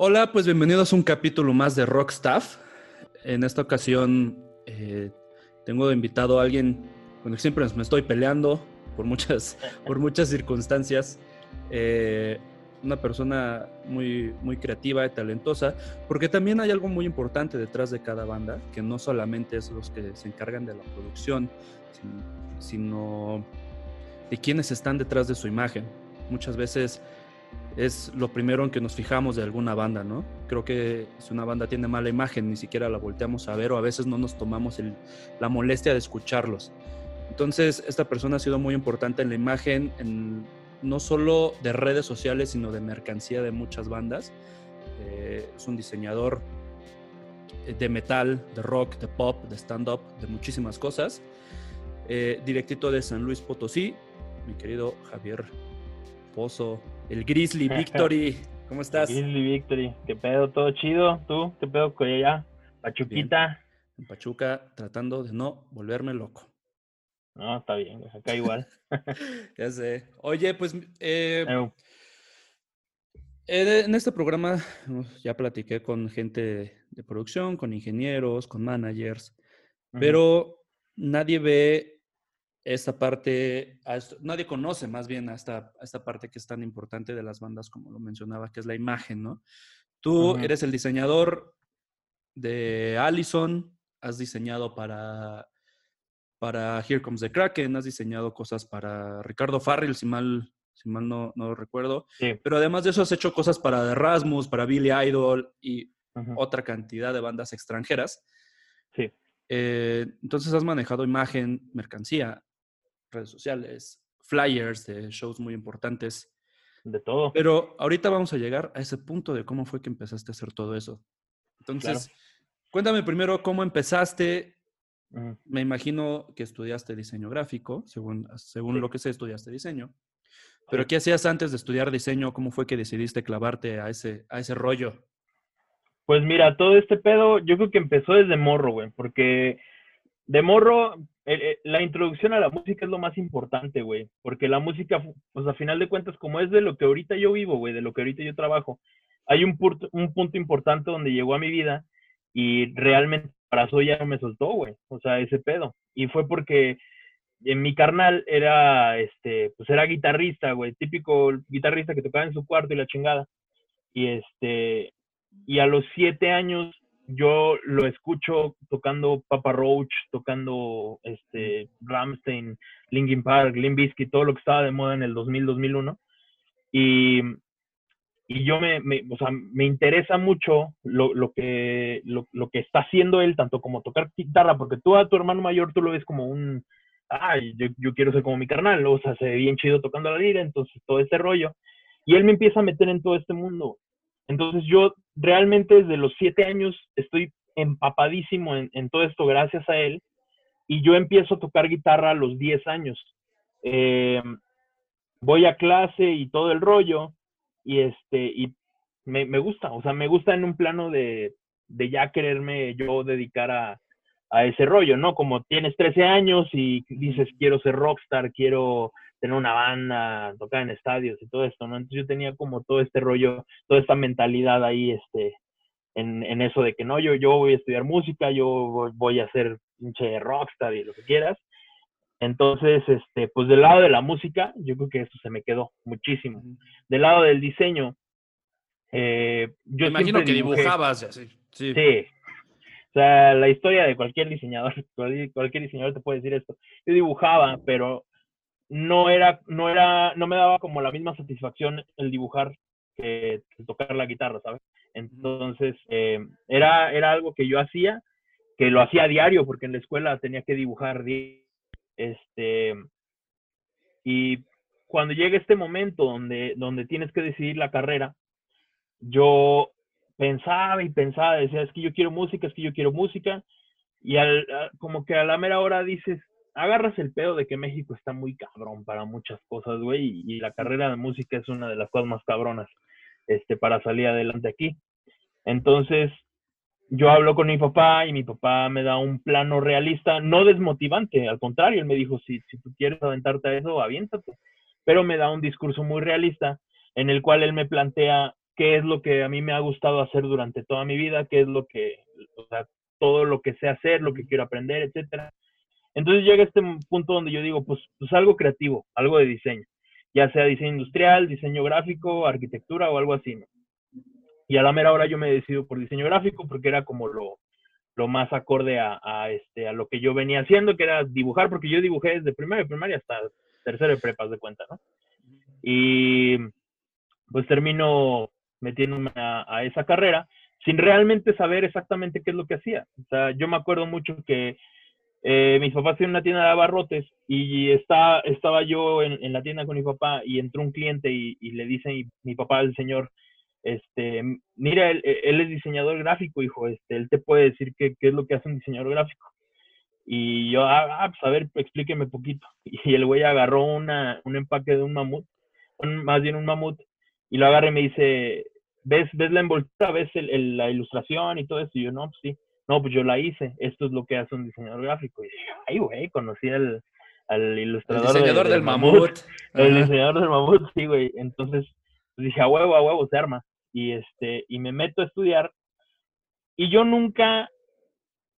Hola, pues bienvenidos a un capítulo más de Rock Staff. En esta ocasión eh, tengo invitado a alguien con el que siempre me estoy peleando por muchas, por muchas circunstancias. Eh, una persona muy, muy creativa y talentosa, porque también hay algo muy importante detrás de cada banda, que no solamente es los que se encargan de la producción, sino de quienes están detrás de su imagen. Muchas veces es lo primero en que nos fijamos de alguna banda, ¿no? Creo que si una banda tiene mala imagen, ni siquiera la volteamos a ver o a veces no nos tomamos la molestia de escucharlos. Entonces, esta persona ha sido muy importante en la imagen, no solo de redes sociales, sino de mercancía de muchas bandas. Eh, es un diseñador de metal, de rock, de pop, de stand-up, de muchísimas cosas. Eh, directito de San Luis Potosí, mi querido Javier Pozo, el Grizzly Victory. ¿Cómo estás? Grizzly Victory, qué pedo, todo chido. ¿Tú? ¿Qué pedo con ella? Pachuquita. En Pachuca, tratando de no volverme loco. No, está bien, acá igual. ya sé. Oye, pues eh, eh, en este programa ya platiqué con gente de producción, con ingenieros, con managers, pero nadie ve esta parte, nadie conoce más bien a esta, esta parte que es tan importante de las bandas, como lo mencionaba, que es la imagen, ¿no? Tú eres el diseñador de Allison, has diseñado para, para Here Comes the Kraken, has diseñado cosas para Ricardo Farrell, si mal, si mal no, no recuerdo. Pero además de eso has hecho cosas para Erasmus, para Billy Idol y otra cantidad de bandas extranjeras. Sí. Eh, entonces has manejado imagen, mercancía redes sociales, flyers de shows muy importantes. De todo. Pero ahorita vamos a llegar a ese punto de cómo fue que empezaste a hacer todo eso. Entonces, cuéntame primero cómo empezaste. Me imagino que estudiaste diseño gráfico, según, según lo que sé, estudiaste diseño. Pero ¿qué hacías antes de estudiar diseño? ¿Cómo fue que decidiste clavarte a ese, a ese rollo? Pues mira, todo este pedo yo creo que empezó desde morro, güey, porque de morro eh, la introducción a la música es lo más importante, güey, porque la música, pues a final de cuentas, como es de lo que ahorita yo vivo, güey, de lo que ahorita yo trabajo, hay un, un punto importante donde llegó a mi vida y realmente para eso ya me soltó, güey, o sea, ese pedo. Y fue porque en mi carnal era, este, pues era guitarrista, güey, típico guitarrista que tocaba en su cuarto y la chingada. Y este, y a los siete años yo lo escucho tocando Papa Roach, tocando este Ramstein, Linkin Park, Limp Bizkit, todo lo que estaba de moda en el 2000, 2001. Y, y yo me, me, o sea, me interesa mucho lo, lo que, lo, lo, que está haciendo él, tanto como tocar guitarra, porque tú a tu hermano mayor tú lo ves como un, ay, yo, yo quiero ser como mi carnal, o sea, se ve bien chido tocando la lira, entonces todo ese rollo. Y él me empieza a meter en todo este mundo. Entonces yo realmente desde los siete años estoy empapadísimo en, todo esto gracias a él y yo empiezo a tocar guitarra a los diez años. Eh, voy a clase y todo el rollo y este y me, gusta, o sea, me gusta en un plano de, de ya quererme yo dedicar a, a, ese rollo, ¿no? Como tienes 13 años y dices quiero ser rockstar, quiero tener una banda, tocar en estadios y todo esto, ¿no? Entonces yo tenía como todo este rollo, toda esta mentalidad ahí, este, en, en eso de que no, yo, yo voy a estudiar música, yo voy, a ser pinche rockstar y lo que quieras. Entonces, este, pues del lado de la música, yo creo que eso se me quedó muchísimo. Del lado del diseño, eh, yo Me imagino que dibujabas. Sí. sí. O sea, la historia de cualquier diseñador, cualquier diseñador te puede decir esto. Yo dibujaba, pero no era, no era, no me daba como la misma satisfacción el dibujar que tocar la guitarra, ¿sabes? Entonces, eh, era, era algo que yo hacía, que lo hacía a diario, porque en la escuela tenía que dibujar, este, y cuando llega este momento donde, donde tienes que decidir la carrera, yo pensaba y pensaba, decía, es que yo quiero música, es que yo quiero música, y al, como que a la mera hora dices, agarras el pedo de que México está muy cabrón para muchas cosas, güey, y, la carrera de música es una de las cosas más cabronas este, para salir adelante aquí. Entonces, yo hablo con mi papá y mi papá me da un plano realista, no desmotivante, al contrario, él me dijo, si, si tú quieres aventarte a eso, aviéntate, pero me da un discurso muy realista en el cual él me plantea qué es lo que a mí me ha gustado hacer durante toda mi vida, qué es lo que, o sea, todo lo que sé hacer, lo que quiero aprender, etcétera. Entonces llega este punto donde yo digo, pues, pues algo creativo, algo de diseño, ya sea diseño industrial, diseño gráfico, arquitectura o algo así, ¿no? Y a la mera hora yo me decido por diseño gráfico porque era como lo, lo más acorde a, a, este, a lo que yo venía haciendo, que era dibujar, porque yo dibujé desde primero de primaria hasta tercero de prepas de cuenta, ¿no? Y pues termino metiéndome a, esa carrera sin realmente saber exactamente qué es lo que hacía. O sea, yo me acuerdo mucho que eh, mis papás tienen una tienda de abarrotes y está, estaba yo en, la tienda con mi papá y entró un cliente y, le dice mi, papá al señor, este, mira, él, es diseñador gráfico, hijo, este, él te puede decir qué, qué es lo que hace un diseñador gráfico. Y yo, ah, ah pues a ver, explíqueme poquito. Y el güey agarró una, un empaque de un mamut, más bien un mamut, y lo agarra y me dice, ¿ves, ves la envoltura, ves el, la ilustración y todo eso? Y yo, no, pues sí. No, pues yo la hice. Esto es lo que hace un diseñador gráfico. Y dije, ay, güey, conocí al, al ilustrador. El diseñador del, mamut. El diseñador del mamut, sí, güey. Entonces, pues dije, a huevo, a huevo, se arma. Y, este, y me meto a estudiar. Y yo nunca,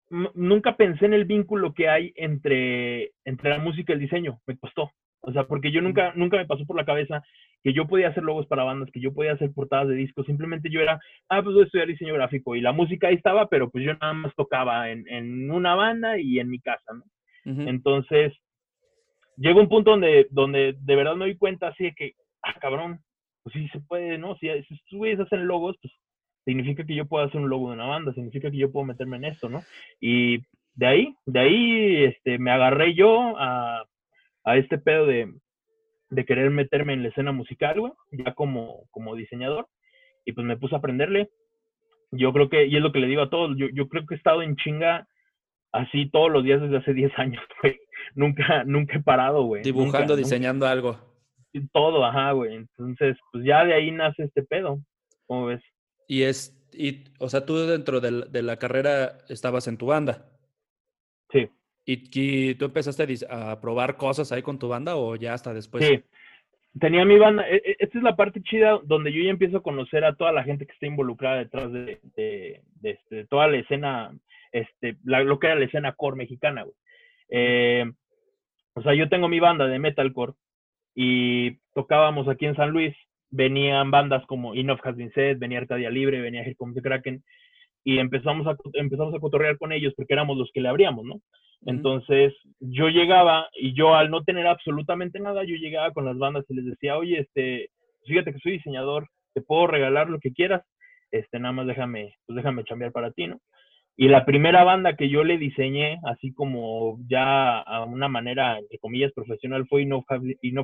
nunca pensé en el vínculo que hay entre, entre la música y el diseño. Me costó. O sea, porque yo nunca, nunca me pasó por la cabeza que yo podía hacer logos para bandas, que yo podía hacer portadas de discos, simplemente yo era, ah, pues voy a estudiar diseño gráfico y la música ahí estaba, pero pues yo nada más tocaba en, en una banda y en mi casa, ¿no? Entonces, llegó un punto donde, donde de verdad me di cuenta así de que, ah, cabrón, pues sí se puede, ¿no? Si, si güeyes hacen logos, pues significa que yo puedo hacer un logo de una banda, significa que yo puedo meterme en esto, ¿no? Y de ahí, de ahí, este, me agarré yo a, a este pedo de, de querer meterme en la escena musical, güey, ya como, como diseñador. Y pues me puse a aprenderle. Yo creo que, y es lo que le digo a todos, yo, yo creo que he estado en chinga así todos los días desde hace 10 años, güey. Nunca, nunca he parado, güey. Dibujando, diseñando algo. Todo, ajá, güey. Entonces, pues ya de ahí nace este pedo. ¿Cómo ves? Y es, y, o sea, tú dentro de de la carrera estabas en tu banda. Sí. ¿Y, tú empezaste a, probar cosas ahí con tu banda o ya hasta después? Sí, tenía mi banda. E, e, esta es la parte chida donde yo ya empiezo a conocer a toda la gente que está involucrada detrás de, de, este, toda la escena, este, lo que era la escena core mexicana, güey. Eh, o sea, yo tengo mi banda de metalcore y tocábamos aquí en San Luis. Venían bandas como Enough Has Been Said, venía Arcadia Libre, venía Here Comes the Kraken y empezamos a, empezamos a cotorrear con ellos porque éramos los que le abríamos, ¿no? Entonces, yo llegaba y yo al no tener absolutamente nada, yo llegaba con las bandas y les decía, oye, este, fíjate que soy diseñador, te puedo regalar lo que quieras, este, nada más déjame, pues déjame chambear para ti, ¿no? Y la primera banda que yo le diseñé, así como ya a una manera, entre comillas, profesional, fue No Have, no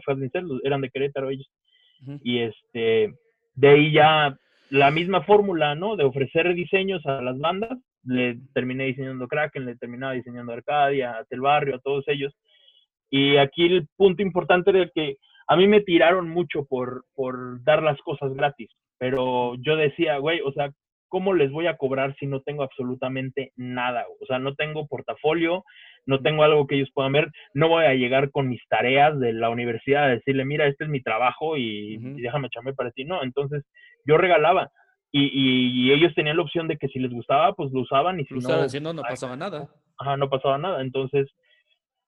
eran de Querétaro ellos. Y este, de ahí ya la misma fórmula, ¿no? De ofrecer diseños a las bandas le terminé diseñando Kraken, le terminaba diseñando Arcadia, a Barrio, a todos ellos. Y aquí el punto importante era que a mí me tiraron mucho por, por dar las cosas gratis, pero yo decía, güey, o sea, ¿cómo les voy a cobrar si no tengo absolutamente nada? O sea, no tengo portafolio, no tengo algo que ellos puedan ver, no voy a llegar con mis tareas de la universidad a decirle, mira, este es mi trabajo y, déjame echarme para ti. No, entonces yo regalaba. Y, ellos tenían la opción de que si les gustaba, pues lo usaban y si no... no pasaba nada. Ajá, no pasaba nada. Entonces,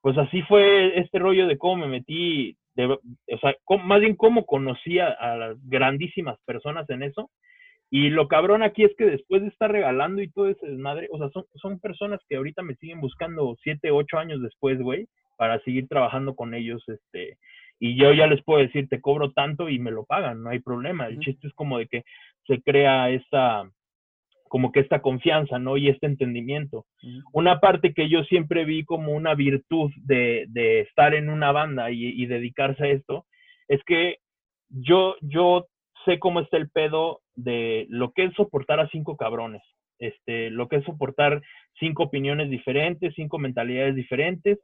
pues así fue este rollo de cómo me metí, de, o sea, más bien cómo conocía a las grandísimas personas en eso. Y lo cabrón aquí es que después de estar regalando y todo ese desmadre, o sea, son, son personas que ahorita me siguen buscando siete, ocho años después, güey, para seguir trabajando con ellos, este, y yo ya les puedo decir, te cobro tanto y me lo pagan, no hay problema. El chiste es como de que se crea esta, como que esta confianza, ¿no? Y este entendimiento. Una parte que yo siempre vi como una virtud de, de estar en una banda y, dedicarse a esto, es que yo, yo sé cómo está el pedo de lo que es soportar a cinco cabrones, este, lo que es soportar cinco opiniones diferentes, cinco mentalidades diferentes,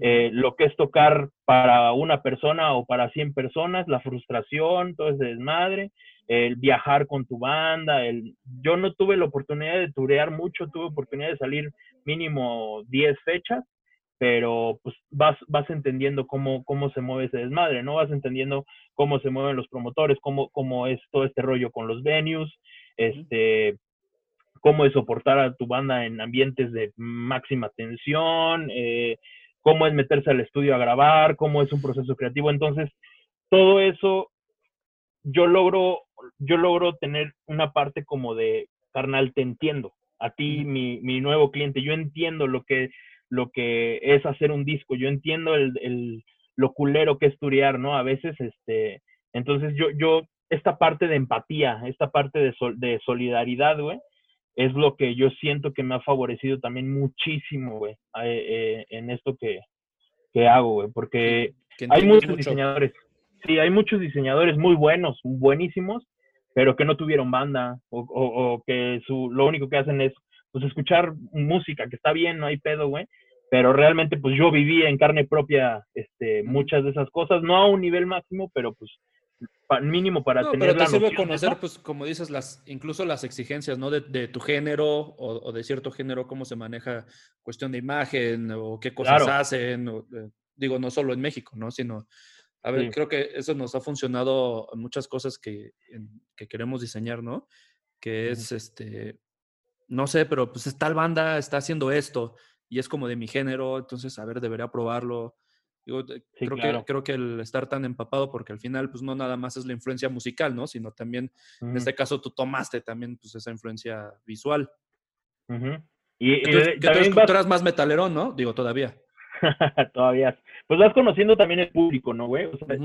eh, lo que es tocar para una persona o para 100 personas, la frustración, todo ese desmadre, el viajar con tu banda, el... yo no tuve la oportunidad de turear mucho, tuve oportunidad de salir mínimo 10 fechas, pero pues vas, vas entendiendo cómo, cómo se mueve ese desmadre, ¿no? Vas entendiendo cómo se mueven los promotores, cómo, cómo es todo este rollo con los venues, este, cómo es soportar a tu banda en ambientes de máxima tensión, eh, cómo es meterse al estudio a grabar, cómo es un proceso creativo. Entonces, todo eso yo logro, yo logro tener una parte como de, carnal, te entiendo. A ti, mi, mi nuevo cliente, yo entiendo lo que, lo que es hacer un disco, yo entiendo el, el, lo culero que es turear, ¿no? A veces, este, entonces yo, yo, esta parte de empatía, esta parte de, de solidaridad, güey, es lo que yo siento que me ha favorecido también muchísimo, güey, eh, en esto que, que hago, güey, porque hay muchos diseñadores, sí, hay muchos diseñadores muy buenos, buenísimos, pero que no tuvieron banda o, o, que su, lo único que hacen es pues escuchar música, que está bien, no hay pedo, güey, pero realmente pues yo viví en carne propia este, muchas de esas cosas, no a un nivel máximo, pero pues mínimo para tener pero te sirve conocer, pues, como dices, las, incluso las exigencias, ¿no? De, tu género o, de cierto género, cómo se maneja cuestión de imagen o qué cosas hacen. Eh, digo, no solo en México, ¿no? Sino, a ver, creo que eso nos ha funcionado en muchas cosas que, que queremos diseñar, ¿no? Que es, este, no sé, pero pues tal banda está haciendo esto y es como de mi género, entonces, a ver, debería probarlo creo, que, creo que el estar tan empapado, porque al final, pues no nada más es la influencia musical, ¿no? Sino también, en este caso, tú tomaste también pues, esa influencia visual. Y, tú, eras más metalero, ¿no? Digo, todavía. todavía. Pues vas conociendo también el público, ¿no, güey? O sea,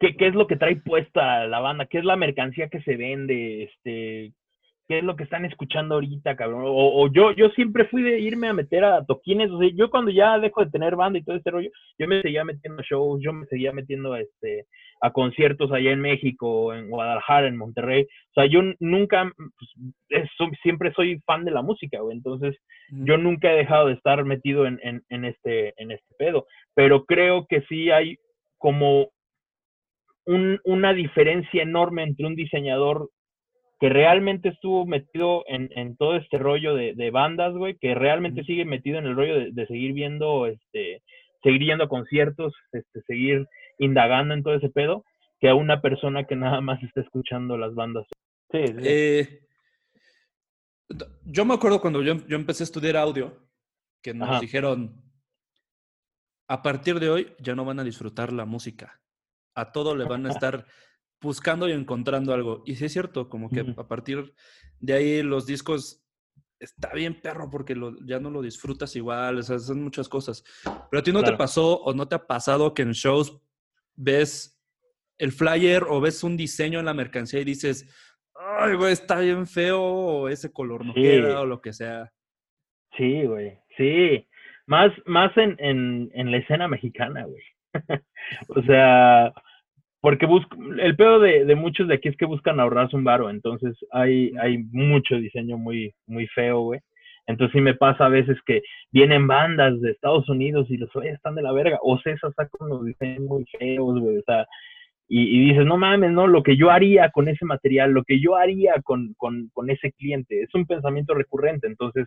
¿qué, ¿qué, es lo que trae puesta la banda? ¿Qué es la mercancía que se vende? Este, qué es lo que están escuchando ahorita, cabrón. O, yo, yo siempre fui de irme a meter a toquines, o sea, yo cuando ya dejo de tener banda y todo este rollo, yo me seguía metiendo a shows, yo me seguía metiendo a, este, a conciertos allá en México, en Guadalajara, en Monterrey. O sea, yo nunca, pues, siempre soy fan de la música, güey. Entonces, yo nunca he dejado de estar metido en, en, en, este, en este pedo. Pero creo que sí hay como un, una diferencia enorme entre un diseñador que realmente estuvo metido en, en todo este rollo de, de bandas, güey, que realmente sigue metido en el rollo de, de, seguir viendo, este, seguir yendo a conciertos, este, seguir indagando en todo ese pedo, que a una persona que nada más está escuchando las bandas. Sí, eh, yo me acuerdo cuando yo, yo, empecé a estudiar audio, que nos dijeron, a partir de hoy ya no van a disfrutar la música, a todo le van a estar buscando y encontrando algo. Y sí es cierto, como que a partir de ahí los discos está bien perro porque ya no lo disfrutas igual, o sea, son muchas cosas. Pero a ti no te pasó o no te ha pasado que en shows ves el flyer o ves un diseño en la mercancía y dices, ay, güey, está bien feo o ese color no queda o lo que sea. Sí, güey, sí. Más, más en, en, en la escena mexicana, güey. o sea, porque busco, el pedo de, de, muchos de aquí es que buscan ahorrarse un varo, entonces hay, hay mucho diseño muy, muy feo, güey. Entonces sí me pasa a veces que vienen bandas de Estados Unidos y los oye, están de la verga, o César saca unos diseños muy feos, güey, o sea, y, y, dices, no mames, no, lo que yo haría con ese material, lo que yo haría con, con, con ese cliente, es un pensamiento recurrente, entonces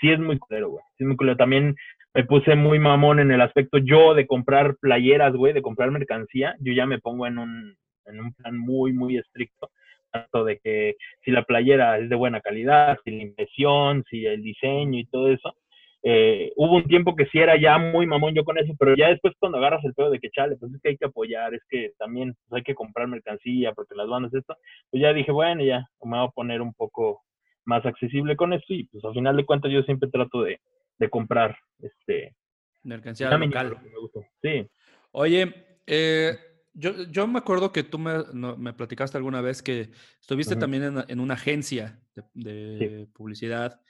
sí es muy culero, güey, sí es muy culero. También me puse muy mamón en el aspecto yo de comprar playeras, güey, de comprar mercancía, yo ya me pongo en un, en un plan muy, muy estricto, tanto de que si la playera es de buena calidad, si la impresión, si el diseño y todo eso. Eh, hubo un tiempo que sí era ya muy mamón yo con eso, pero ya después cuando agarras el pedo de que chale, pues es que hay que apoyar, es que también pues, hay que comprar mercancía porque las bandas esto, pues ya dije, bueno, ya me voy a poner un poco más accesible con esto y pues al final de cuentas yo siempre trato de, de comprar este mercancía local. Sí. Oye, eh, yo, yo, me acuerdo que tú me, me platicaste alguna vez que estuviste también en, en, una agencia de, publicidad.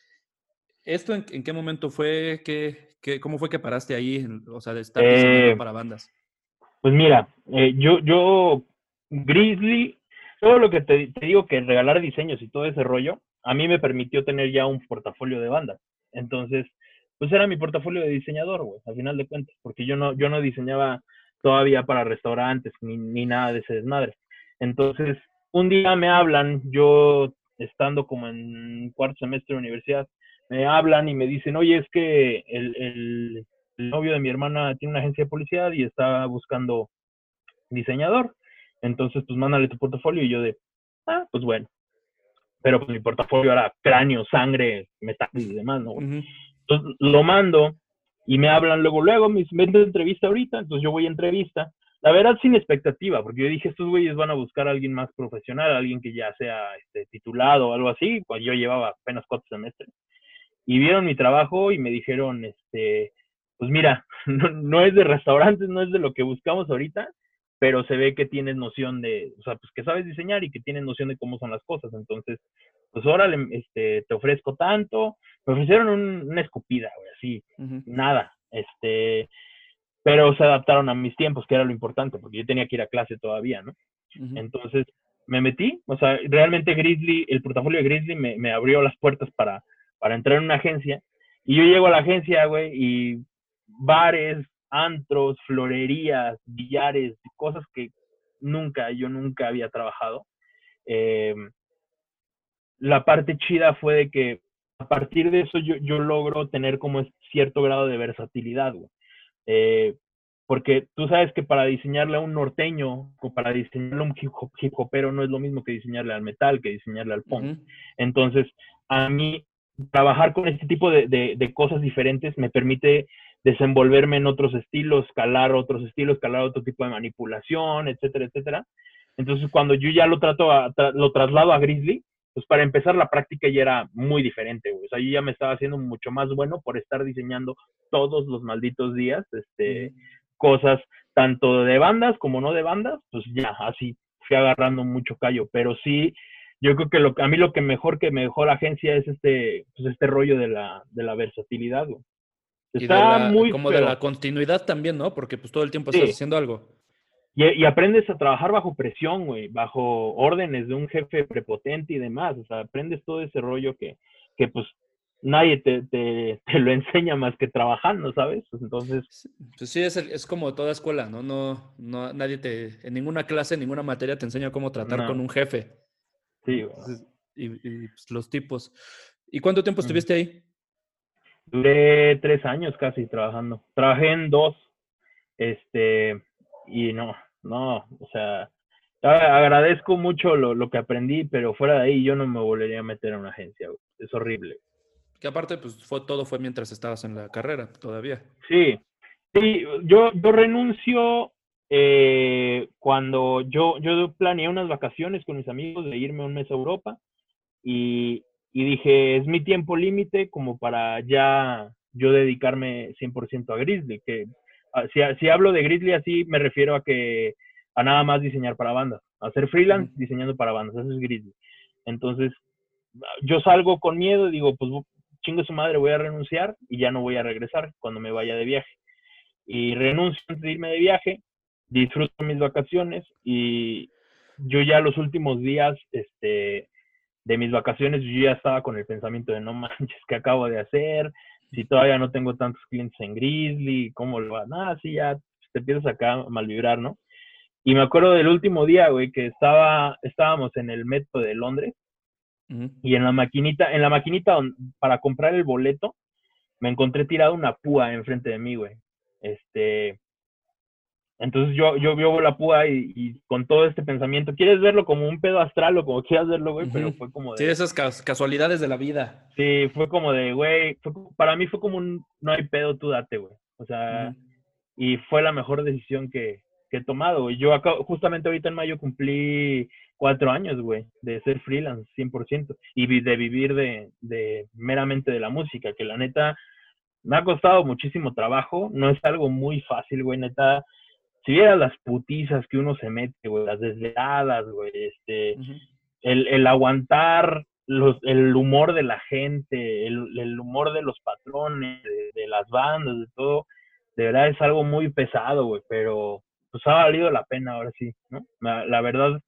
¿Esto en, qué momento fue? ¿Qué, qué, ¿Cómo fue que paraste ahí? O sea, de estar eh, para bandas. Pues mira, eh, yo, yo, Grizzly, todo lo que te, te, digo que regalar diseños y todo ese rollo, a mí me permitió tener ya un portafolio de bandas. Entonces, pues era mi portafolio de diseñador, güey, al final de cuentas, porque yo no, yo no diseñaba todavía para restaurantes ni, ni nada de ese desmadre. Entonces, un día me hablan, yo estando como en cuarto semestre de universidad, me hablan y me dicen, oye, es que el, el, el novio de mi hermana tiene una agencia de publicidad y está buscando diseñador. Entonces, pues mándale tu portafolio y yo de, ah, pues bueno. Pero pues mi portafolio era cráneo, sangre, metal y demás, ¿no? Entonces lo mando y me hablan luego, luego, me dicen, entrevista ahorita, entonces yo voy a entrevista. La verdad sin expectativa, porque yo dije, estos güeyes van a buscar a alguien más profesional, alguien que ya sea este, titulado o algo así, pues yo llevaba apenas cuatro semestres. Y vieron mi trabajo y me dijeron, este, pues mira, no, no es de restaurantes, no es de lo que buscamos ahorita, pero se ve que tienes noción de, o sea, pues que sabes diseñar y que tienes noción de cómo son las cosas. Entonces, pues órale, este, te ofrezco tanto. Me ofrecieron una escupida, güey, así, nada. Este, pero se adaptaron a mis tiempos, que era lo importante, porque yo tenía que ir a clase todavía, ¿no? Entonces, me metí, o sea, realmente Grizzly, el portafolio de Grizzly me, me abrió las puertas para, para entrar en una agencia. Y yo llego a la agencia, güey, y bares, antros, florerías, billares, cosas que nunca, yo nunca había trabajado. Eh, la parte chida fue de que a partir de eso yo, yo logro tener como cierto grado de versatilidad, eh, porque tú sabes que para diseñarle a un norteño o para diseñarle a un hip, hopero no es lo mismo que diseñarle al metal, que diseñarle al punk. Entonces, a mí trabajar con este tipo de, de, cosas diferentes me permite desenvolverme en otros estilos, calar otros estilos, calar otro tipo de manipulación, etcétera, etcétera. Entonces, cuando yo ya lo trato a, lo traslado a Grizzly, pues para empezar la práctica ya era muy diferente, güey. O sea, yo ya me estaba haciendo mucho más bueno por estar diseñando todos los malditos días, este, cosas tanto de bandas como no de bandas, pues ya, así fui agarrando mucho callo, pero sí, yo creo que lo, a mí lo que mejor que me dejó la agencia es este, pues este rollo de la, de la versatilidad, güey. Está muy como de la continuidad también, ¿no? Porque pues todo el tiempo estás haciendo algo. Y, aprendes a trabajar bajo presión, güey, bajo órdenes de un jefe prepotente y demás. O sea, aprendes todo ese rollo que, que pues nadie te, te, lo enseña más que trabajando, ¿sabes? Pues entonces... Pues sí, es, es como toda escuela, ¿no? No, no nadie te, en ninguna clase, en ninguna materia te enseña cómo tratar con un jefe. Sí, güey. Y, pues, los tipos. ¿Y cuánto tiempo estuviste ahí? Duré tres años casi trabajando. Trabajé en dos, este, y no, no, o sea, agradezco mucho lo, lo, que aprendí, pero fuera de ahí yo no me volvería a meter en una agencia, es horrible. Que aparte, pues fue, todo fue mientras estabas en la carrera todavía. Sí, sí, yo, yo renuncio eh, cuando yo, yo planeé unas vacaciones con mis amigos de irme un mes a Europa y, y dije, es mi tiempo límite como para ya yo dedicarme 100% a Grizzly, que ah, si, si, hablo de Grizzly así me refiero a que a nada más diseñar para bandas, a hacer freelance diseñando para bandas, eso es Grizzly. Entonces, yo salgo con miedo y digo, pues chingo su madre, voy a renunciar y ya no voy a regresar cuando me vaya de viaje. Y renuncio antes de irme de viaje, disfruto mis vacaciones y yo ya los últimos días, este, de mis vacaciones yo ya estaba con el pensamiento de no manches, ¿qué acabo de hacer? Si todavía no tengo tantos clientes en Grizzly, ¿cómo lo va? Nada, sí, ya te empiezas acá a malvibrar, ¿no? Y me acuerdo del último día, güey, que estaba, estábamos en el metro de Londres y en la maquinita, en la maquinita para comprar el boleto, me encontré tirada una púa enfrente de mí, güey. Este, entonces yo, yo vio la púa y, con todo este pensamiento, quieres verlo como un pedo astral o como quieras verlo, güey, pero fue como de... Sí, esas casualidades de la vida. Sí, fue como de, güey, para mí fue como un, no hay pedo, tú date, güey. O sea, y fue la mejor decisión que, que he tomado, güey. Yo acá, justamente ahorita en mayo cumplí cuatro años, güey, de ser freelance 100% y de vivir de, de meramente de la música, que la neta me ha costado muchísimo trabajo, no es algo muy fácil, güey, neta si vieras las putizas que uno se mete, güey, las desveladas, güey, este, el, el, aguantar los, el humor de la gente, el, el humor de los patrones, de, las bandas, de todo, de verdad es algo muy pesado, güey, pero pues ha valido la pena ahora sí, ¿no? La, verdad,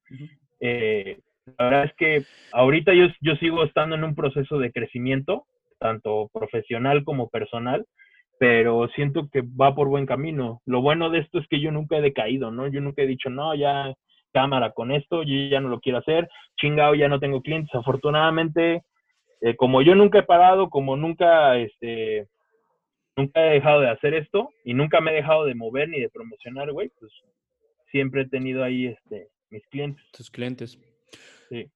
eh, la verdad es que ahorita yo, yo sigo estando en un proceso de crecimiento, tanto profesional como personal, pero siento que va por buen camino. Lo bueno de esto es que yo nunca he decaído, ¿no? Yo nunca he dicho, no, ya cámara con esto, yo ya no lo quiero hacer, chingado, ya no tengo clientes. Afortunadamente, eh, como yo nunca he parado, como nunca, este, nunca he dejado de hacer esto y nunca me he dejado de mover ni de promocionar, güey, pues siempre he tenido ahí este, mis clientes. Tus clientes. Sí.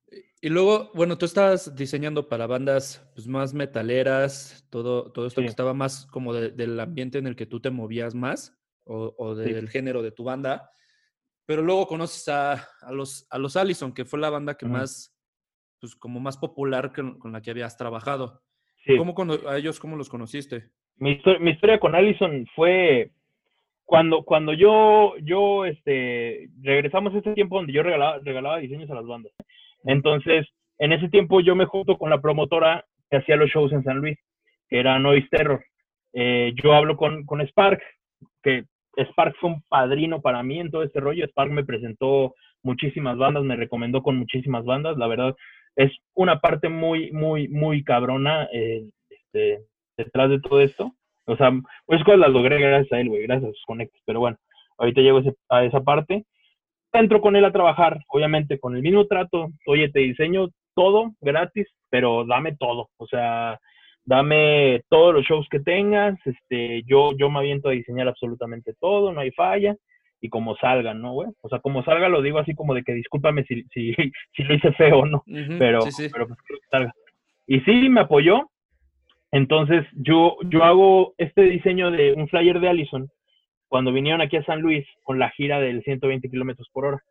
Y luego, bueno, tú estabas diseñando para bandas pues, más metaleras, todo, todo esto que estaba más como del ambiente en el que tú te movías más o, del género de tu banda. Pero luego conoces a, los, a los Allison, que fue la banda que más, pues como más popular con la que habías trabajado. ¿Cómo a ellos cómo los conociste? Mi, historia, con Allison fue cuando, cuando yo, yo, este, regresamos a este tiempo donde yo regalaba, regalaba diseños a las bandas. Entonces, en ese tiempo yo me junto con la promotora que hacía los shows en San Luis, que era Noise Terror. Eh, yo hablo con, con Spark, que Spark fue un padrino para mí en todo este rollo. Spark me presentó muchísimas bandas, me recomendó con muchísimas bandas. La verdad, es una parte muy, muy, muy cabrona eh, este, detrás de todo esto. O sea, pues cosas las logré gracias a él, güey, gracias a sus conectos. Pero bueno, ahorita llego a esa parte. Entro con él a trabajar, obviamente, con el mismo trato. Oye, te diseño todo gratis, pero dame todo. O sea, dame todos los shows que tengas. Este, yo, yo me aviento a diseñar absolutamente todo, no hay falla y como salgan, ¿no, güey? O sea, como salga lo digo así como de que discúlpame si, si, si lo hice feo no, pero, pero pues que salga. Y sí, me apoyó. Entonces, yo, yo hago este diseño de un flyer de Allison cuando vinieron aquí a San Luis con la gira del 120 kilómetros por hora.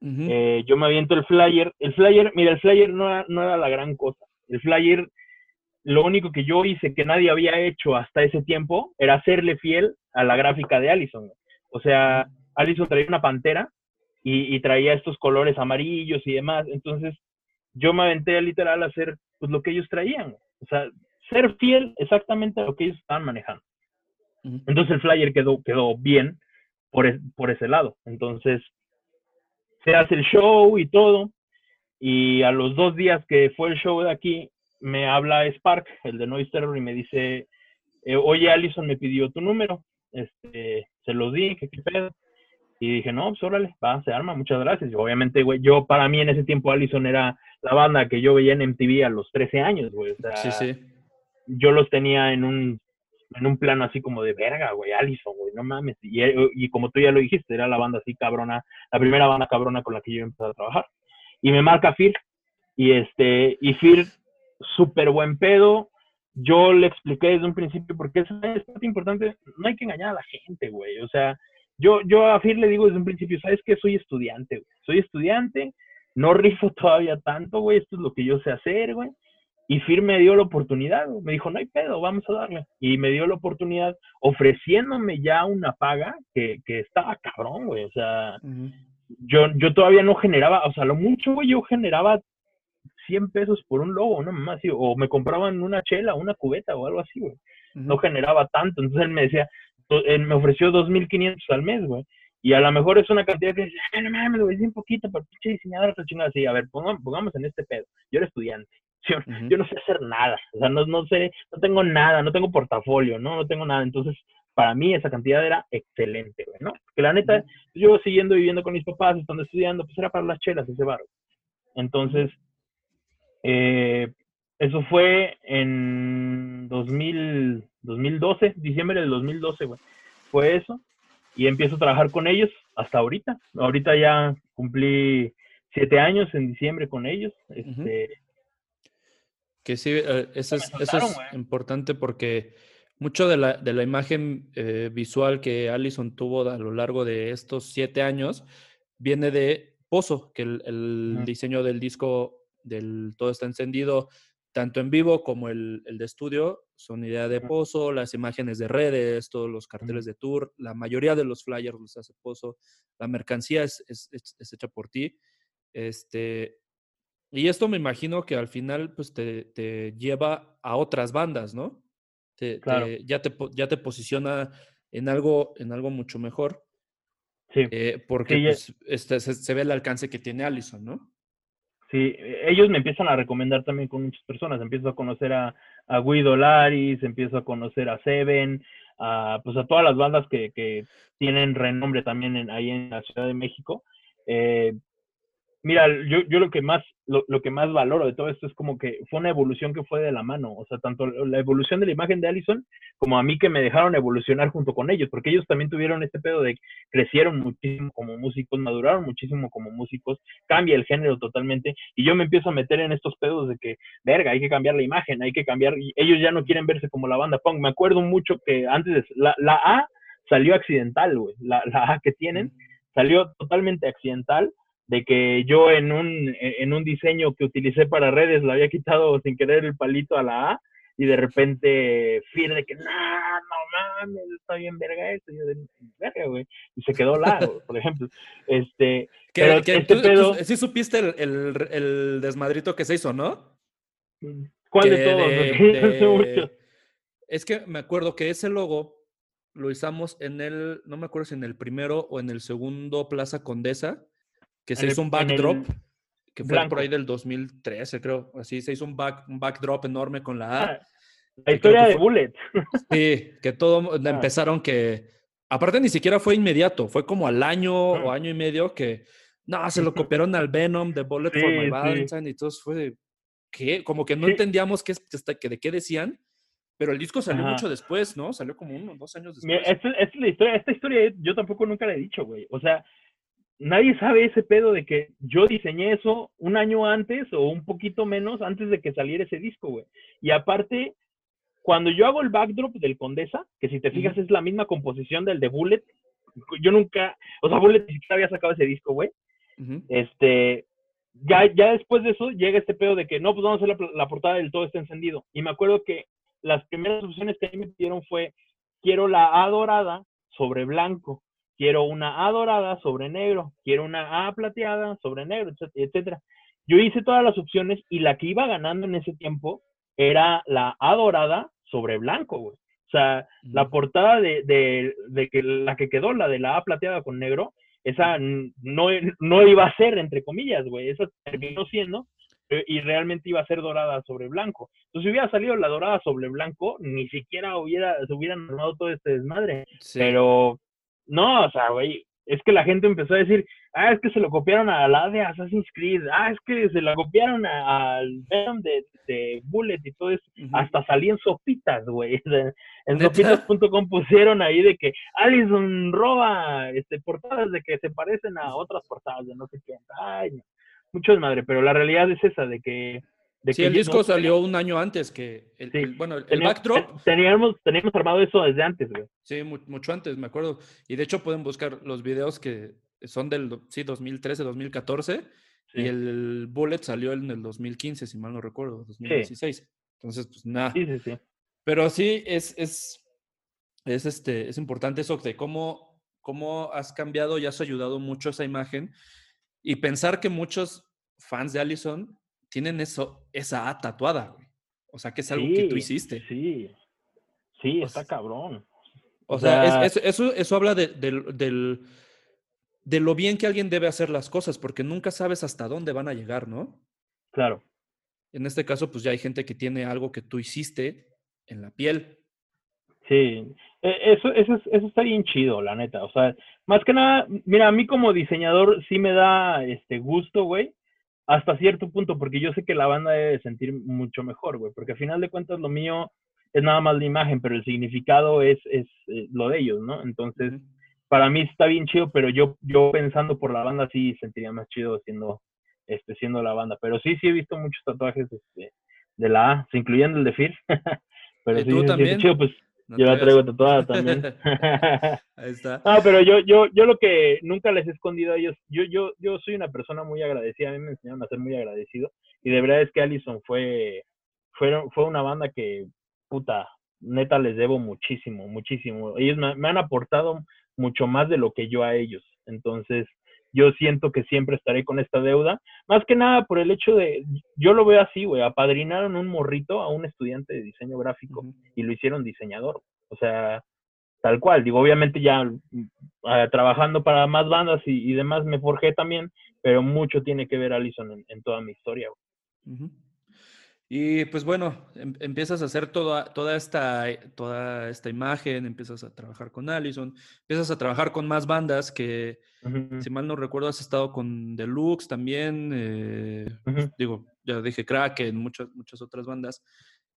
Eh, yo me aviento el flyer. El flyer, mira, el flyer no era, no era la gran cosa. El flyer, lo único que yo hice que nadie había hecho hasta ese tiempo era hacerle fiel a la gráfica de Allison. O sea, Alison traía una pantera y, traía estos colores amarillos y demás. Entonces, yo me aventé literal a hacer pues, lo que ellos traían. O sea, ser fiel exactamente a lo que ellos estaban manejando. Entonces el flyer quedó, quedó bien por, por ese lado. Entonces, se hace el show y todo. Y a los dos días que fue el show de aquí, me habla Spark, el de Noise Terror, y me dice, eh, oye, Allison me pidió tu número. Este, se lo di, que qué pedo. Y dije, no, pues órale, va, se arma, muchas gracias. Y obviamente, güey, yo para mí en ese tiempo Allison era la banda que yo veía en MTV a los 13 años, güey. O sea, sí, sí. Yo los tenía en un, en un plano así como de verga, güey, Allison, güey, no mames. Y, y, como tú ya lo dijiste, era la banda así cabrona, la primera banda cabrona con la que yo empecé a trabajar. Y me marca Fir, y este, y Fir, súper buen pedo. Yo le expliqué desde un principio porque es, es importante, no hay que engañar a la gente, güey. O sea, yo, yo a Fir le digo desde un principio, ¿sabes qué? Soy estudiante. Soy estudiante, no rifo todavía tanto, güey. Esto es lo que yo sé hacer, güey. Y Fir me dio la oportunidad, güey. me dijo, no hay pedo, vamos a darle. Y me dio la oportunidad ofreciéndome ya una paga que, que estaba cabrón, güey. O sea, yo, yo todavía no generaba, o sea, lo mucho, güey, yo generaba 100 pesos por un logo, no más, o me compraban una chela, una cubeta o algo así, güey. No generaba tanto. Entonces él me decía, él me ofreció 2.500 al mes, güey. Y a lo mejor es una cantidad que dice, ay, no mames, lo un poquito, pero pinche diseñador, otra chingada así. A ver, pongamos, pongamos, en este pedo. Yo era estudiante. Yo, no sé hacer nada. O sea, no, no sé, no tengo nada, no tengo portafolio, ¿no? No tengo nada. Entonces, para mí esa cantidad era excelente, güey, ¿no? Porque la neta, yo siguiendo viviendo con mis papás, estando estudiando, pues era para las chelas ese barro. Entonces, eh, eso fue en 2000, 2012, diciembre del 2012, güey. Fue eso. Y empiezo a trabajar con ellos hasta ahorita. Ahorita ya cumplí siete años en diciembre con ellos. Este, que sí, eh, eso es, eso es importante porque mucho de la, de la imagen eh, visual que Allison tuvo a lo largo de estos siete años viene de Pozo, que el, diseño del disco del Todo está encendido tanto en vivo como el, de estudio, son idea de Pozo, las imágenes de redes, todos los carteles de tour, la mayoría de los flyers los hace Pozo, la mercancía es, hecha por ti. Este, y esto me imagino que al final pues te, lleva a otras bandas, ¿no? ya, te, ya te posiciona en algo, en algo mucho mejor. Sí. Eh, porque pues, este, se, ve el alcance que tiene Allison, ¿no? Sí, ellos me empiezan a recomendar también con muchas personas. Empiezo a conocer a, a Guido Laris, empiezo a conocer a Seven, a, pues a todas las bandas que, que tienen renombre también en, ahí en la Ciudad de México. Eh, mira, yo, yo lo que más, lo, lo, que más valoro de todo esto es como que fue una evolución que fue de la mano. O sea, tanto la evolución de la imagen de Allison como a mí que me dejaron evolucionar junto con ellos, porque ellos también tuvieron este pedo de crecieron muchísimo como músicos, maduraron muchísimo como músicos, cambia el género totalmente, y yo me empiezo a meter en estos pedos de que, verga, hay que cambiar la imagen, hay que cambiar, y ellos ya no quieren verse como la banda punk. Me acuerdo mucho que antes la, la A salió accidental, güey, la, la A que tienen salió totalmente accidental de que yo en un, en un diseño que utilicé para redes le había quitado sin querer el palito a la A y de repente Fir de que, no, no mames, está bien verga esto, y yo de verga, güey, y se quedó la, por ejemplo. Este, pero este pedo... sí supiste el, el, el, desmadrito que se hizo, ¿no? ¿Cuál de todos? Es que me acuerdo que ese logo lo usamos en el, no me acuerdo si en el primero o en el segundo Plaza Condesa, que se hizo un backdrop, que fue por ahí del 2013, creo. Así se hizo un, back, un backdrop enorme con la A. Ah, la historia de Bullet. Sí, que todo ah. empezaron que. Aparte, ni siquiera fue inmediato, fue como al año o año y medio que. No, se lo copiaron al Venom de Bullet for My Valentine y todo fue. ¿Qué? Como que no entendíamos qué, que, de qué decían. Pero el disco salió mucho después, ¿no? Salió como uno, dos años después. esta, es la historia, esta historia yo tampoco nunca la he dicho, güey. O sea, nadie sabe ese pedo de que yo diseñé eso un año antes o un poquito menos antes de que saliera ese disco, güey. Y aparte, cuando yo hago el backdrop del Condesa, que si te fijas es la misma composición del de Bullet, yo nunca, o sea, Bullet ni siquiera había sacado ese disco, güey. Este, ya, ya después de eso llega este pedo de que no, pues vamos a hacer la, la portada del todo está encendido. Y me acuerdo que las primeras opciones que a mí me pidieron fue, quiero la A dorada sobre blanco quiero una A dorada sobre negro, quiero una A plateada sobre negro, etcétera. Yo hice todas las opciones y la que iba ganando en ese tiempo era la A dorada sobre blanco, güey. O sea, la portada de, de, que la que quedó, la de la A plateada con negro, esa no, no iba a ser, entre comillas, güey. Esa terminó siendo eh, y realmente iba a ser dorada sobre blanco. Entonces, si hubiera salido la dorada sobre blanco, ni siquiera hubiera, se hubieran armado todo este desmadre. Pero no, o sea, güey, es que la gente empezó a decir, ah, es que se lo copiaron a la de Assassin's Creed, ah, es que se la copiaron al Venom de, de, Bullet y todo eso, hasta salí en sopitas, güey. En sopitas.com pusieron ahí de que Allison roba este, portadas de que se parecen a otras portadas de no sé qué. Ay, mucho es madre, pero la realidad es esa, de que sí, el disco salió un año antes que el, bueno, el, backdrop. Teníamos, teníamos armado eso desde antes, güey. Sí, mucho antes, me acuerdo. Y de hecho pueden buscar los videos que son del sí, 2013, 2014. Y el Bullet salió en el 2015, si mal no recuerdo, 2016. Entonces, pues nada. Sí, sí, sí. Pero sí, es, es, es, este, es importante eso de cómo, cómo has cambiado y has ayudado mucho esa imagen. Y pensar que muchos fans de Allison tienen eso, esa A tatuada, güey. O sea, que es algo que tú hiciste. Sí, sí, está cabrón. O, sea, eso, eso habla de, del, de lo bien que alguien debe hacer las cosas, porque nunca sabes hasta dónde van a llegar, ¿no? Claro. En este caso, pues ya hay gente que tiene algo que tú hiciste en la piel. Sí, e, eso, eso, eso está bien chido, la neta. O sea, más que nada, mira, a mí como diseñador sí me da este gusto, güey, hasta cierto punto, porque yo sé que la banda debe sentir mucho mejor, güey, porque al final de cuentas lo mío es nada más la imagen, pero el significado es, es eh, lo de ellos, ¿no? Entonces, para mí está bien chido, pero yo, yo pensando por la banda sí sentiría más chido siendo, este, siendo la banda. Pero sí, sí he visto muchos tatuajes este, de la A, incluyendo el de Fir. pero sí, tú también? chido, pues yo la traigo tatuada también. Ahí está. No, pero yo, yo, yo lo que nunca les he escondido a ellos, yo, yo, yo soy una persona muy agradecida, a mí me enseñaron a ser muy agradecido, y de verdad es que Allison fue, fue, fue una banda que, puta, neta les debo muchísimo, muchísimo. Ellos me han aportado mucho más de lo que yo a ellos. Entonces, yo siento que siempre estaré con esta deuda. Más que nada por el hecho de, yo lo veo así, güey, apadrinaron un morrito a un estudiante de diseño gráfico y lo hicieron diseñador. O sea, tal cual. Digo, obviamente ya mm, ah, trabajando para más bandas y, demás me forjé también, pero mucho tiene que ver Alison en, toda mi historia. Y pues bueno, em, empiezas a hacer toda, toda, esta, toda esta imagen, empiezas a trabajar con Allison, empiezas a trabajar con más bandas que, si mal no recuerdo, has estado con Deluxe también, eh, digo, ya dije Crack, en muchas, muchas otras bandas.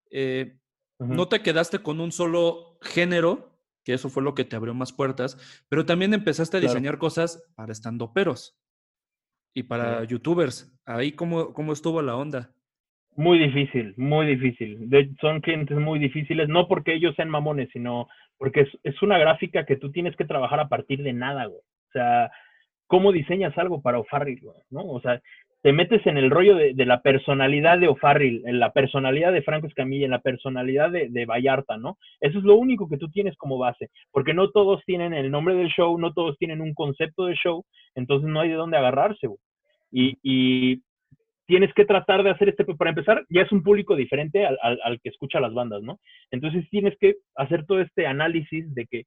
Eh, no te quedaste con un solo género, que eso fue lo que te abrió más puertas, pero también empezaste a diseñar cosas para estandoperos y para youtubers. Ahí, ¿cómo, ¿cómo estuvo la onda? Muy difícil, muy difícil. son clientes muy difíciles, no porque ellos sean mamones, sino porque es, una gráfica que tú tienes que trabajar a partir de nada, güey. O sea, ¿cómo diseñas algo para O'Farrill, ¿no? O sea, te metes en el rollo de, la personalidad de O'Farrill, en la personalidad de Franco Escamilla, en la personalidad de, de, Vallarta, ¿no? Eso es lo único que tú tienes como base, porque no todos tienen el nombre del show, no todos tienen un concepto de show, entonces no hay de dónde agarrarse, güey. Y, y tienes que tratar de hacer este, para empezar, ya es un público diferente al, al, que escucha las bandas, ¿no? Entonces tienes que hacer todo este análisis de que,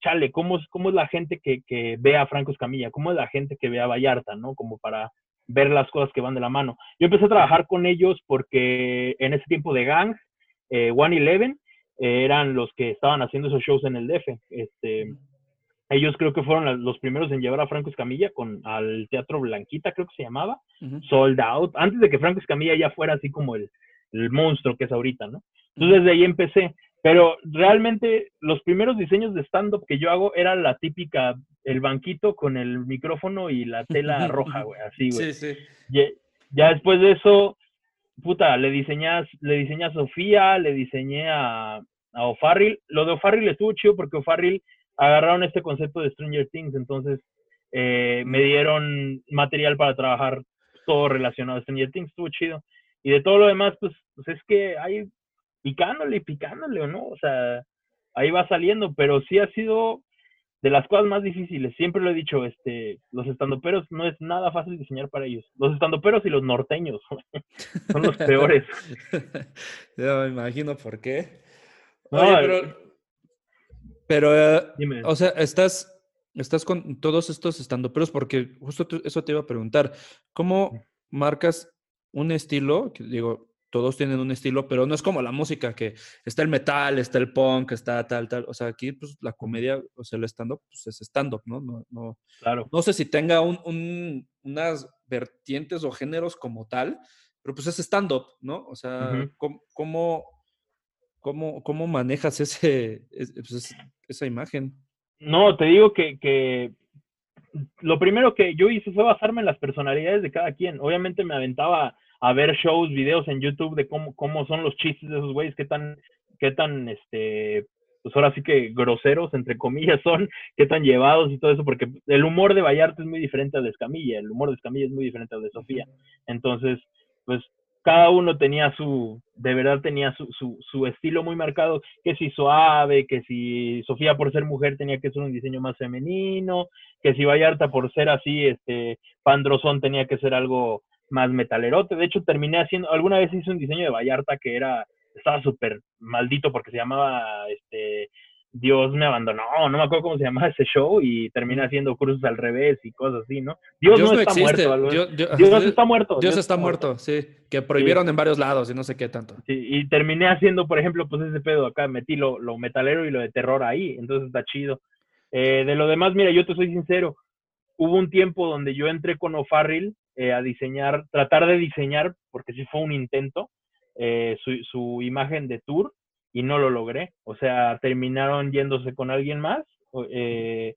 chale, ¿cómo es, cómo es la gente que, que ve a Franco Escamilla? ¿Cómo es la gente que ve a Vallarta, ¿no? Como para ver las cosas que van de la mano. Yo empecé a trabajar con ellos porque en ese tiempo de Gang, eh, One Eleven, eh, eran los que estaban haciendo esos shows en el DF. Este, ellos creo que fueron los primeros en llevar a Franco Escamilla con al Teatro Blanquita, creo que se llamaba, Sold Out, antes de que Franco Escamilla ya fuera así como el, el monstruo que es ahorita, ¿no? Entonces desde ahí empecé, pero realmente los primeros diseños de stand-up que yo hago era la típica, el banquito con el micrófono y la tela roja, güey, así, güey. Sí, sí. Ya, después de eso, puta, le diseñas, le diseñé a Sofía, le diseñé a, a O'Farrill. Lo de O'Farrill estuvo chido porque O'Farrill agarraron este concepto de Stranger Things, entonces eh, me dieron material para trabajar todo relacionado a Stranger Things, estuvo chido. Y de todo lo demás, pues, pues es que hay picándole y picándole, ¿o no? O sea, ahí va saliendo, pero sí ha sido de las cosas más difíciles. Siempre lo he dicho, este, los estandoperos no es nada fácil diseñar para ellos. Los estandoperos y los norteños son los peores. Yo me imagino por qué. Oye, pero pero, eh, o sea, estás, estás con todos estos estandoperos porque justo eso te iba a preguntar. ¿Cómo marcas un estilo? Que digo, todos tienen un estilo, pero no es como la música, que está el metal, está el punk, está tal, tal. O sea, aquí pues la comedia, o sea, el stand-up, pues es stand-up, ¿no? No, no, claro. no sé si tenga un, unas vertientes o géneros como tal, pero pues es stand-up, ¿no? O sea, ¿cómo, ¿Cómo, cómo manejas ese, pues, esa imagen? No, te digo que, que lo primero que yo hice fue basarme en las personalidades de cada quien. Obviamente me aventaba a ver shows, videos en YouTube de cómo, cómo son los chistes de esos güeyes, qué tan, qué tan, este, pues ahora sí que groseros, entre comillas, son, qué tan llevados y todo eso, porque el humor de Vallarta es muy diferente al de Escamilla, el humor de Escamilla es muy diferente al de Sofía. Entonces, pues cada uno tenía su, de verdad tenía su, su, su, estilo muy marcado, que si suave, que si Sofía por ser mujer tenía que ser un diseño más femenino, que si Vallarta por ser así, este, Pandrozón tenía que ser algo más metalerote. De hecho, terminé haciendo, alguna vez hice un diseño de Vallarta que era, estaba súper maldito porque se llamaba, este, Dios me abandonó, no me acuerdo cómo se llamaba ese show y termina haciendo cruces al revés y cosas así, ¿no? Dios, no, está muerto. Dios, está muerto. Dios, está, muerto, sí. Que prohibieron en varios lados y no sé qué tanto. Sí, y terminé haciendo, por ejemplo, pues ese pedo acá, metí lo, lo metalero y lo de terror ahí, entonces está chido. Eh, de lo demás, mira, yo te soy sincero, hubo un tiempo donde yo entré con O'Farrill eh, a diseñar, tratar de diseñar, porque sí fue un intento, eh, su, su imagen de tour y no lo logré. O sea, terminaron yéndose con alguien más eh,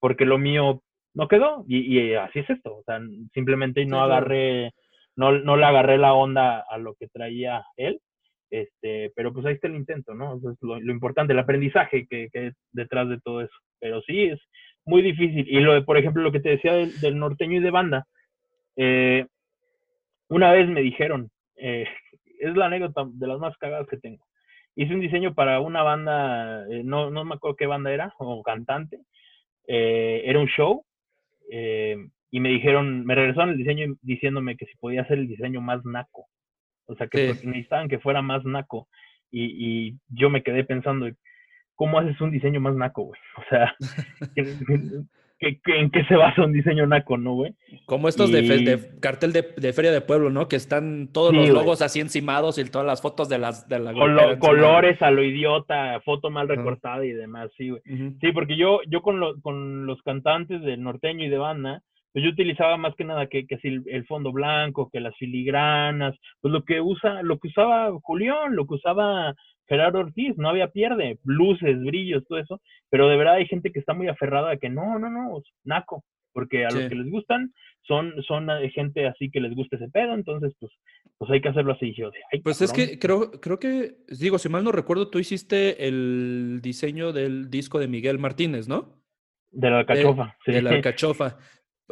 porque lo mío no quedó y, así es esto. O sea, simplemente no agarré, no, no le agarré la onda a lo que traía él. Este, pero pues ahí está el intento, ¿no? Eso es lo, importante, el aprendizaje que, que detrás de todo eso. Pero sí, es muy difícil. Y lo de, por ejemplo, lo que te decía del, norteño y de banda, eh, una vez me dijeron, eh, es la anécdota de las más cagadas que tengo hice un diseño para una banda, eh, no, no me acuerdo qué banda era, o cantante, eh, era un show, eh, y me dijeron, me regresaron el diseño diciéndome que si podía hacer el diseño más naco, o sea, que necesitaban que fuera más naco, y, y, yo me quedé pensando, ¿cómo haces un diseño más naco, güey? O sea, en qué se basa un diseño naco, ¿no, güey? Como estos de, cartel de, Feria de Pueblo, ¿no? Que están todos los logos así encimados y todas las fotos de las de la colores a lo idiota, foto mal recortada y demás, sí, güey. Sí, porque yo, yo con, con los cantantes del norteño y de banda, pues yo utilizaba más que nada que, que así el, fondo blanco, que las filigranas, pues lo que usa, lo que usaba Julián, lo que usaba Gerardo Ortiz, no había pierde, luces, brillos, todo eso, pero de verdad hay gente que está muy aferrada a que no, no, no, naco, porque a los que les gustan son, son gente así que les gusta ese pedo, entonces pues, pues hay que hacerlo así. Yo, pues es que creo, creo que, digo, si mal no recuerdo, tú hiciste el diseño del disco de Miguel Martínez, ¿no? De la alcachofa, sí. De la alcachofa.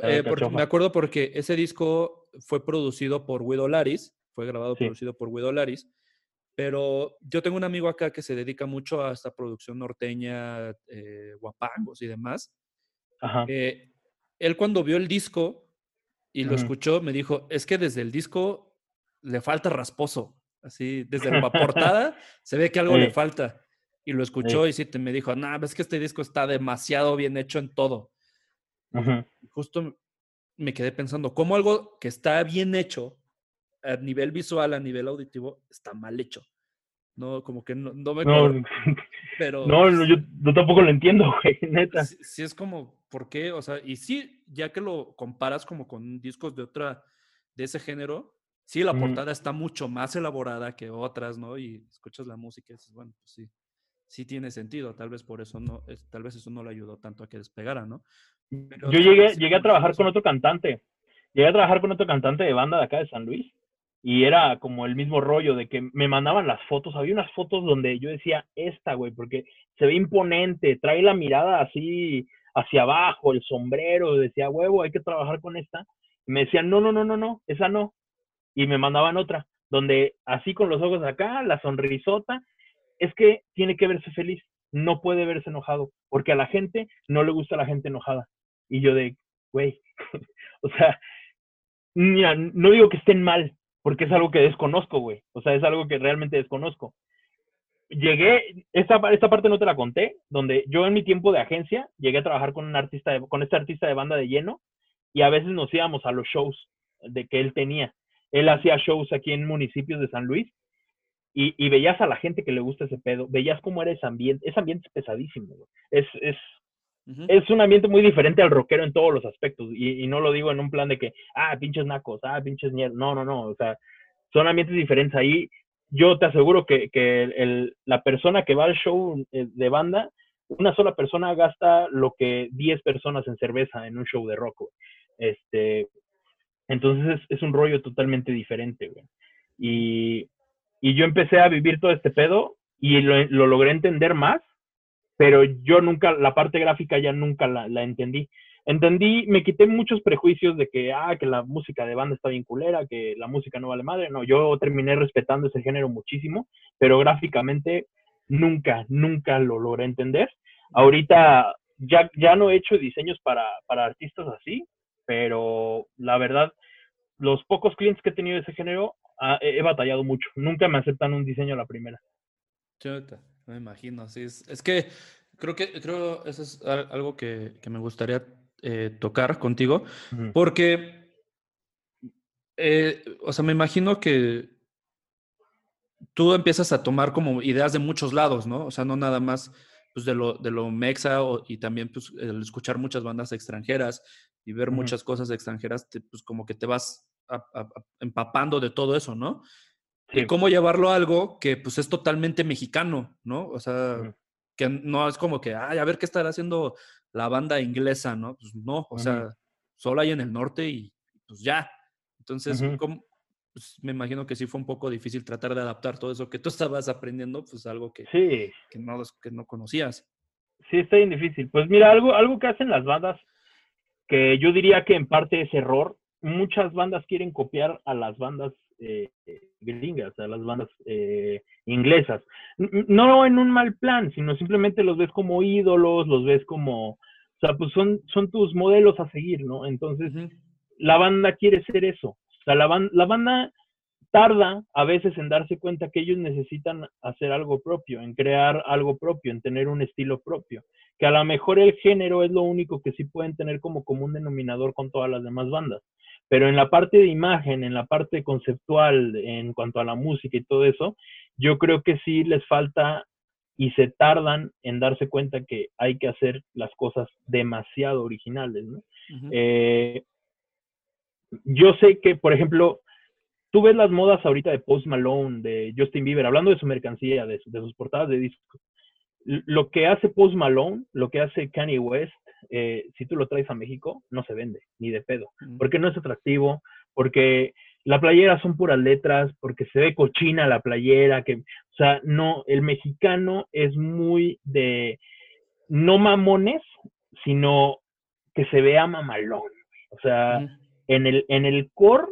Eh, me acuerdo porque ese disco fue producido por Guido Laris, fue grabado, producido por Guido Laris, pero yo tengo un amigo acá que se dedica mucho a esta producción norteña, eh, guapangos y demás. Eh, él cuando vio el disco y lo escuchó, me dijo, es que desde el disco le falta rasposo. Así, desde la portada se ve que algo le falta. Y lo escuchó y sí te me dijo, no, es que este disco está demasiado bien hecho en todo. Justo me quedé pensando, ¿cómo algo que está bien hecho a nivel visual, a nivel auditivo, está mal hecho? No, como que no, me... No, pero... No, yo, tampoco lo entiendo, güey, neta. Sí, es como, ¿por qué? O sea, y sí, ya que lo comparas como con discos de otra, de ese género, sí, la portada está mucho más elaborada que otras, ¿no? Y escuchas la música y dices, bueno, pues sí, sí tiene sentido, tal vez por eso no, tal vez eso no le ayudó tanto a que despegara, ¿no? Yo llegué, llegué a trabajar con otro cantante. Llegué a trabajar con otro cantante de banda de acá de San Luis. Y era como el mismo rollo de que me mandaban las fotos. Había unas fotos donde yo decía, esta, güey, porque se ve imponente, trae la mirada así hacia abajo, el sombrero. Decía, huevo, hay que trabajar con esta. Y me decían, no, no, no, no, no, esa no. Y me mandaban otra, donde así con los ojos acá, la sonrisota. Es que tiene que verse feliz, no puede verse enojado, porque a la gente no le gusta la gente enojada. Y yo de, güey, o sea, mira, no digo que estén mal, porque es algo que desconozco, güey. O sea, es algo que realmente desconozco. Llegué, esta, esta parte no te la conté, donde yo en mi tiempo de agencia llegué a trabajar con un artista, con este artista de banda de lleno, y a veces nos íbamos a los shows de que él tenía. Él hacía shows aquí en municipios de San Luis, y, y veías a la gente que le gusta ese pedo, veías cómo era ese ambiente, ese ambiente es pesadísimo, güey. Es, es, es un ambiente muy diferente al rockero en todos los aspectos. Y, no lo digo en un plan de que, ah, pinches nacos, ah, pinches mierda. No, no, no. O sea, son ambientes diferentes. Ahí yo te aseguro que, que el, la persona que va al show eh, de banda, una sola persona gasta lo que 10 personas en cerveza en un show de rock. Este, entonces es, un rollo totalmente diferente, güey. Y, y yo empecé a vivir todo este pedo y lo, lo logré entender más pero yo nunca, la parte gráfica ya nunca la, entendí. Entendí, me quité muchos prejuicios de que, ah, que la música de banda está bien culera, que la música no vale madre. No, yo terminé respetando ese género muchísimo, pero gráficamente nunca, nunca lo logré entender. Ahorita ya, ya no he hecho diseños para, para artistas así, pero la verdad, los pocos clientes que he tenido de ese género, ah, he, batallado mucho. Nunca me aceptan un diseño a la primera. Chuta. Me imagino, sí. Es, es que creo que creo eso es algo que, que me gustaría eh, tocar contigo, porque, eh, o sea, me imagino que tú empiezas a tomar como ideas de muchos lados, ¿no? O sea, no nada más pues, de, lo, de lo mexa y también pues, el escuchar muchas bandas extranjeras y ver muchas cosas extranjeras, pues como que te vas empapando de todo eso, ¿no? Y cómo llevarlo a algo que pues es totalmente mexicano, ¿no? O sea, que no es como que, ay, a ver qué estará haciendo la banda inglesa, ¿no? Pues no, o sea, solo hay en el norte y pues ya. Entonces, pues, me imagino que sí fue un poco difícil tratar de adaptar todo eso que tú estabas aprendiendo, pues algo que, sí. que, no, que no conocías. Sí, está bien difícil. Pues mira, algo, algo que hacen las bandas, que yo diría que en parte es error, muchas bandas quieren copiar a las bandas eh, gringas, a las bandas eh, inglesas. No en un mal plan, sino simplemente los ves como ídolos, los ves como, o sea, pues son, son tus modelos a seguir, ¿no? Entonces, la banda quiere ser eso. O sea, la, la banda tarda a veces en darse cuenta que ellos necesitan hacer algo propio, en crear algo propio, en tener un estilo propio, que a lo mejor el género es lo único que sí pueden tener como común denominador con todas las demás bandas, pero en la parte de imagen, en la parte conceptual, en cuanto a la música y todo eso, yo creo que sí les falta y se tardan en darse cuenta que hay que hacer las cosas demasiado originales, ¿no? Eh, yo sé que, por ejemplo, tú ves las modas ahorita de Post Malone, de Justin Bieber, hablando de su mercancía, de, sus portadas de discos. Lo que hace Post Malone, lo que hace Kanye West, eh, si tú lo traes a México, no se vende, ni de pedo. Porque no es atractivo, porque la playera son puras letras, porque se ve cochina la playera, que, o sea, no, el mexicano es muy de, no mamones, sino que se vea mamalón. O sea, en el, en el core,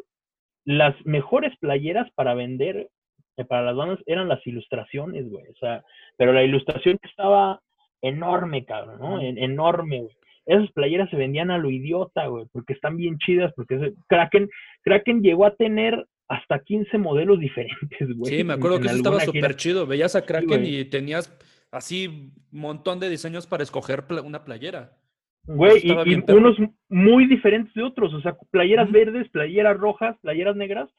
las mejores playeras para vender eh, para las bandas eran las ilustraciones, güey. O sea, pero la ilustración estaba enorme, cabrón, ¿no? enorme, güey esas playeras se vendían a lo idiota, güey, porque están bien chidas, porque Kraken, Kraken llegó a tener hasta 15 modelos diferentes, güey. Sí, me acuerdo que eso estaba súper chido. Veías a Kraken y tenías así un montón de diseños para escoger una playera. Güey, y, unos muy diferentes de otros, o sea, playeras verdes, playeras rojas, playeras negras.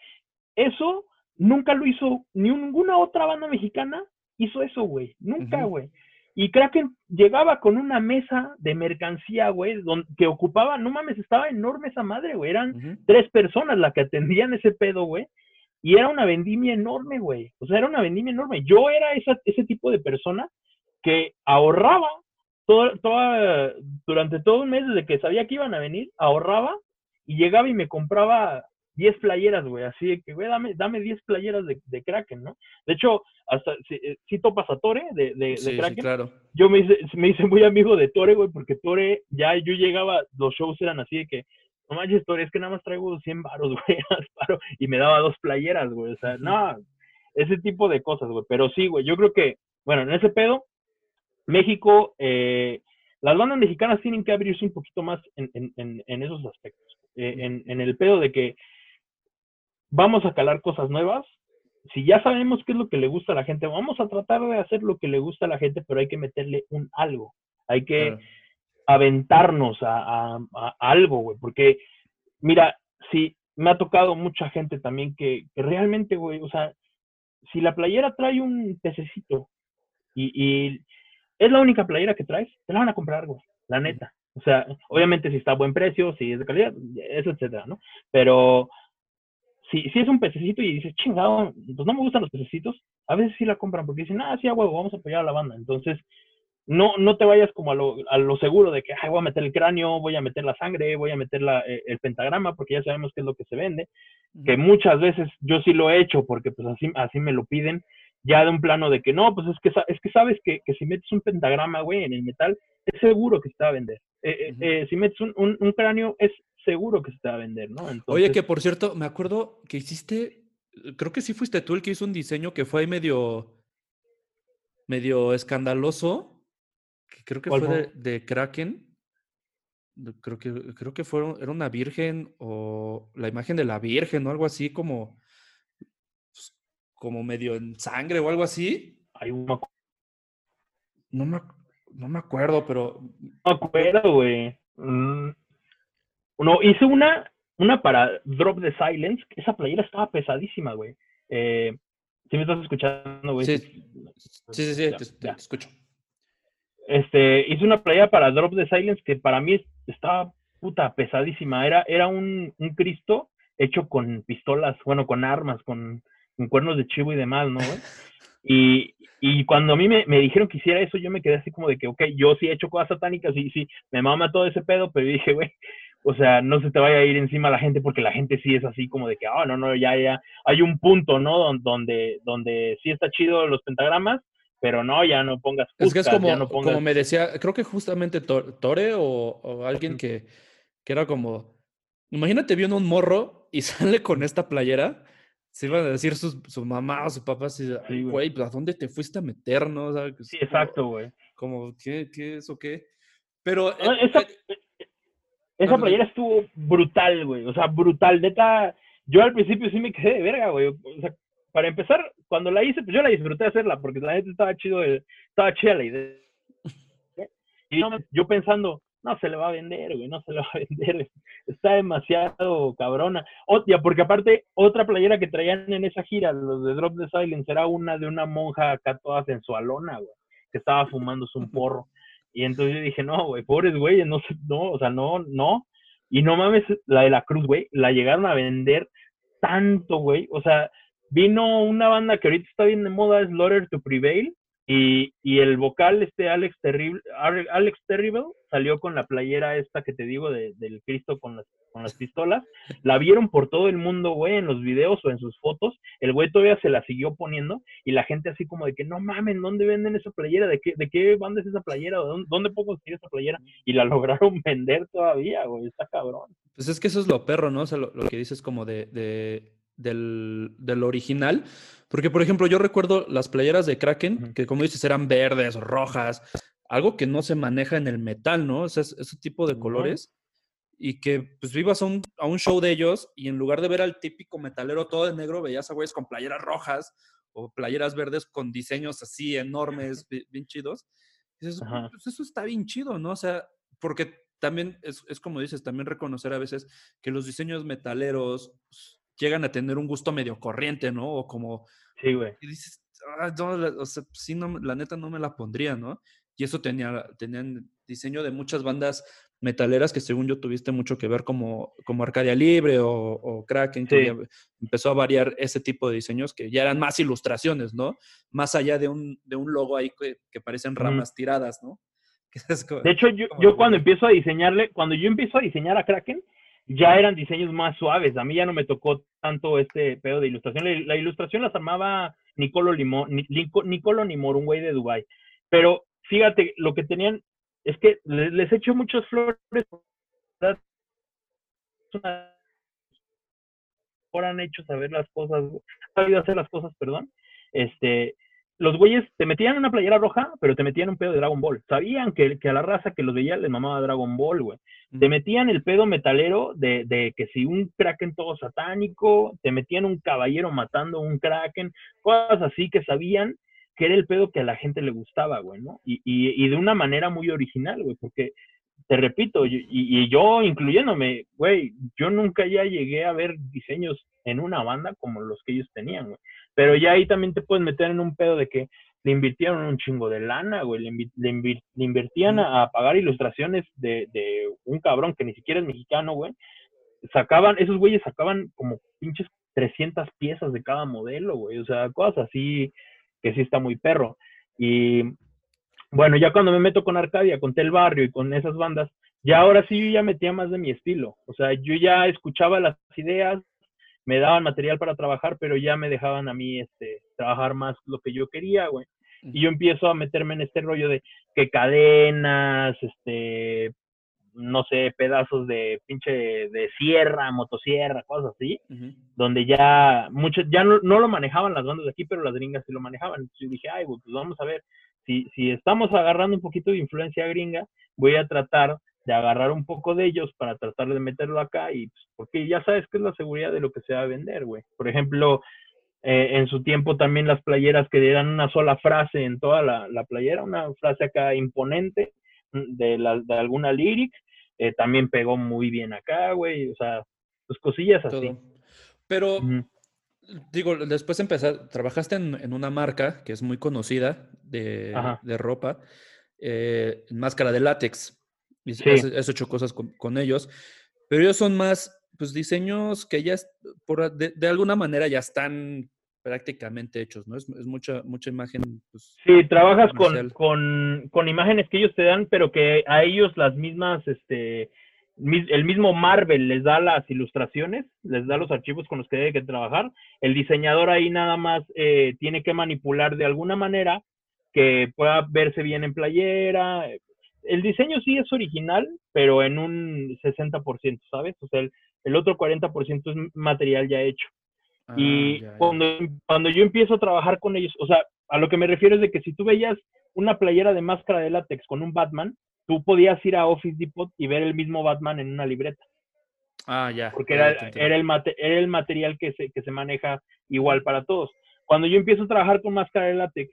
Eso nunca lo hizo ni ninguna otra banda mexicana hizo eso, güey. Nunca, güey. Y Kraken llegaba con una mesa de mercancía, güey, que ocupaba, no mames, estaba enorme esa madre, güey. Eran tres personas las que atendían ese pedo, güey. Y era una vendimia enorme, güey. O sea, era una vendimia enorme. Yo era esa, ese tipo de persona que ahorraba todo, toda, durante todo un mes desde que sabía que iban a venir, ahorraba y llegaba y me compraba 10 playeras, güey, así que, güey, dame, dame 10 playeras de, de, Kraken, ¿no? De hecho, hasta si, eh, si topas a Tore de, de, de Kraken, sí, claro. yo me hice, me hice muy amigo de Tore, güey, porque Tore, ya yo llegaba, los shows eran así de que, no manches, Tore, es que nada más traigo 100 baros, güey, y me daba dos playeras, güey, o sea, no, ese tipo de cosas, güey, pero sí, güey, yo creo que, bueno, en ese pedo, México, eh, las bandas mexicanas tienen que abrirse un poquito más en, en, en esos aspectos. Eh, en, en, el pedo de que vamos a calar cosas nuevas. Si ya sabemos qué es lo que le gusta a la gente, vamos a tratar de hacer lo que le gusta a la gente, pero hay que meterle un algo. Hay que aventarnos a, algo, güey. Porque, mira, si me ha tocado mucha gente también que, realmente, güey, o sea, si la playera trae un pececito y, y, es la única playera que traes, te la van a comprar, güey, la neta. O sea, obviamente si está a buen precio, si es de calidad, eso, etcétera, ¿no? Pero si, si es un pececito y dices, chingado, pues no me gustan los pececitos, a veces sí la compran porque dicen, ah, sí, a huevo, vamos a apoyar a la banda. Entonces, no, no te vayas como a lo, a lo seguro de que Ay, voy a meter el cráneo, voy a meter la sangre, voy a meter la, eh, el pentagrama, porque ya sabemos qué es lo que se vende. Que muchas veces yo sí lo he hecho porque pues así, así me lo piden, ya de un plano de que no, pues es que, es que sabes que, que si metes un pentagrama, güey, en el metal, es seguro que se te va a vender. Eh, eh, si metes un, un, un, cráneo, es seguro que se te va a vender, ¿no? Oye, que por cierto, me acuerdo que hiciste, creo que sí fuiste tú el que hizo un diseño que fue ahí medio, medio escandaloso, que creo que fue de, Kraken. Creo que, creo que fue, era una virgen o la imagen de la virgen o algo así como, como medio en sangre o algo así. Hay una... No me, no me acuerdo, pero... No me acuerdo, güey. Mm, no, hice una, una para Drop the Silence, esa playera estaba pesadísima, güey. Eh, ¿Sí me estás escuchando, güey? Sí, sí, sí, te, escucho. Este, hice una playera para Drop the Silence que para mí estaba puta pesadísima. Era, era un, un Cristo hecho con pistolas, bueno, con armas, con, con cuernos de chivo y demás, ¿no, güey? Y, y cuando a mí me, me, dijeron que hiciera eso, yo me quedé así como de que, ok, yo sí he hecho cosas satánicas, y sí, me mama todo ese pedo, pero dije, güey, o sea, no se te vaya a ir encima la gente porque la gente sí es así como de que, ah, no, no, ya, ya, hay un punto, ¿no? Donde, donde sí está chido los pentagramas, pero no, ya no pongas. es que es como, como me decía, creo que justamente Tore o, alguien que, que, era como, imagínate viendo un morro y sale con esta playera, se iban a decir sus, su mamá o su papá, así, güey, ¿a dónde te fuiste a meter, no? sí, exacto, güey. Como, ¿qué, ¿qué es o qué? Pero... esa, esa playera estuvo brutal, güey. O sea, brutal. Neta, yo al principio sí me quedé de verga, güey. O sea, para empezar, cuando la hice, pues yo la disfruté hacerla, porque la gente estaba chido, estaba chida la idea. Y yo pensando, no se le va a vender, güey, no se le va a vender, está demasiado cabrona. Otra, porque aparte, otra playera que traían en esa gira, los de Drop the Silence, era una de una monja acá toda sensualona, güey, que estaba fumándose un porro. Y entonces yo dije, no, güey, pobres güeyes, no, no, o sea, no, no. Y no mames, la de la Cruz, güey, la llegaron a vender tanto, güey. O sea, vino una banda que ahorita está bien de moda, es Slaughter to Prevail, y, y, el vocal, este Alex Terrible, Alex Terrible, salió con la playera esta que te digo de, del Cristo con las, con las pistolas. La vieron por todo el mundo, güey, en los videos o en sus fotos. El güey todavía se la siguió poniendo y la gente así como de que, no mames, ¿dónde venden esa playera? ¿De qué, de qué banda es esa playera? ¿Dónde, dónde puedo conseguir esa playera? Y la lograron vender todavía, güey, está cabrón. Pues es que eso es lo perro, ¿no? O sea, lo, lo que dices como de, de del, del, original. Porque, por ejemplo, yo recuerdo las playeras de Kraken, que como dices, eran verdes, rojas, algo que no se maneja en el metal, ¿no? O sea, ese tipo de colores. Y que pues vivas a un, a un, show de ellos y en lugar de ver al típico metalero todo de negro, veías a güeyes con playeras rojas o playeras verdes con diseños así enormes, bien chidos. Y dices, pues eso está bien chido, ¿no? O sea, porque también es, es, como dices, también reconocer a veces que los diseños metaleros pues, llegan a tener un gusto medio corriente, ¿no? O como... Sí, güey. Y dices, ah, no, o sea, sí, no, la neta no me la pondría, ¿no? Y eso tenía, tenían diseño de muchas bandas metaleras que según yo tuviste mucho que ver como, como Arcadia Libre o, o Kraken, que empezó a variar ese tipo de diseños que ya eran más ilustraciones, ¿no? Más allá de un, de un logo ahí que, que parecen ramas tiradas, ¿no? de hecho, yo, yo cuando empiezo a diseñarle, cuando yo empiezo a diseñar a Kraken, ya eran diseños más suaves. A mí ya no me tocó tanto este pedo de ilustración. La, ilustración las armaba Nicolo, Limón, Nicolo Nimor, un güey de Dubai. Pero fíjate, lo que tenían es que les, les echo muchas flores. Ahora han hecho saber las cosas, sabido hacer las cosas, perdón. Este, los güeyes te metían una playera roja, pero te metían un pedo de Dragon Ball. Sabían que, que a la raza que los veía les mamaba Dragon Ball, güey. Te metían el pedo metalero de, de, que si un kraken todo satánico, te metían un caballero matando un kraken, cosas así que sabían que era el pedo que a la gente le gustaba, güey, ¿no? Y, y, y de una manera muy original, güey, porque te repito, y, y, yo incluyéndome, güey, yo nunca ya llegué a ver diseños en una banda como los que ellos tenían, güey. Pero ya ahí también te puedes meter en un pedo de que le invirtieron un chingo de lana, güey. Le, invertían a, pagar ilustraciones de, de, un cabrón que ni siquiera es mexicano, güey. Sacaban, esos güeyes sacaban como pinches 300 piezas de cada modelo, güey. O sea, cosas así que sí está muy perro. Y bueno, ya cuando me meto con Arcadia, con Tel Barrio y con esas bandas, ya ahora sí ya metía más de mi estilo. O sea, yo ya escuchaba las ideas, me daban material para trabajar, pero ya me dejaban a mí este, trabajar más lo que yo quería, güey. Y yo empiezo a meterme en este rollo de que cadenas, este, no sé, pedazos de pinche de sierra, motosierra, cosas así, donde ya muchos, ya no, no, lo manejaban las bandas de aquí, pero las gringas sí lo manejaban. Entonces yo dije, ay, pues vamos a ver, si, si estamos agarrando un poquito de influencia gringa, voy a tratar de agarrar un poco de ellos para tratar de meterlo acá y pues, porque ya sabes que es la seguridad de lo que se va a vender, güey. Por ejemplo, eh, en su tiempo también las playeras que eran una sola frase en toda la, la playera, una frase acá imponente mm, de, la, de alguna lyric, eh, también pegó muy bien acá, güey, o sea, pues cosillas así. Pero, digo, después empezar, trabajaste en, en, una marca que es muy conocida de, de ropa, eh, máscara de látex. Y has, hecho cosas con, ellos, pero ellos son más, pues, diseños que ya, por, de, alguna manera ya están prácticamente hechos, ¿no? Es, mucha, mucha imagen. Pues, sí, trabajas con, con, con, imágenes que ellos te dan, pero que a ellos las mismas, este, el mismo Marvel les da las ilustraciones, les da los archivos con los que debe que trabajar. El diseñador ahí nada más eh, tiene que manipular de alguna manera que pueda verse bien en playera, el diseño sí es original, pero en un 60%, ¿sabes? O sea, el, otro 40% es material ya hecho. y ah, Cuando, cuando yo empiezo a trabajar con ellos, o sea, a lo que me refiero es de que si tú veías una playera de máscara de látex con un Batman, tú podías ir a Office Depot y ver el mismo Batman en una libreta. Ah, ya. Porque era, era, el, era el material que se, que se maneja igual para todos. Cuando yo empiezo a trabajar con máscara de látex,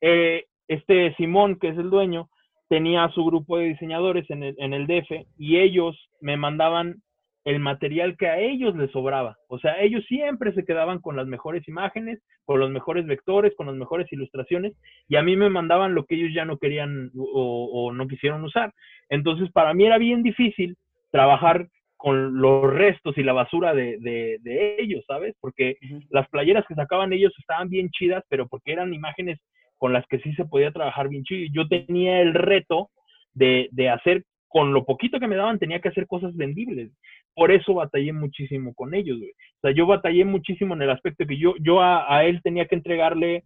eh, este Simón, que es el dueño, tenía su grupo de diseñadores en el, en el DF y ellos me mandaban el material que a ellos les sobraba. O sea, ellos siempre se quedaban con las mejores imágenes, con los mejores vectores, con las mejores ilustraciones, y a mí me mandaban lo que ellos ya no querían o, no quisieron usar. Entonces, para mí era bien difícil trabajar con los restos y la basura de, de, ellos, ¿sabes? Porque las playeras que sacaban ellos estaban bien chidas, pero porque eran imágenes con las que sí se podía trabajar bien chido. Yo tenía el reto de, de hacer con lo poquito que me daban tenía que hacer cosas vendibles. Por eso batallé muchísimo con ellos, güey. O sea, yo batallé muchísimo en el aspecto que yo, yo a, él tenía que entregarle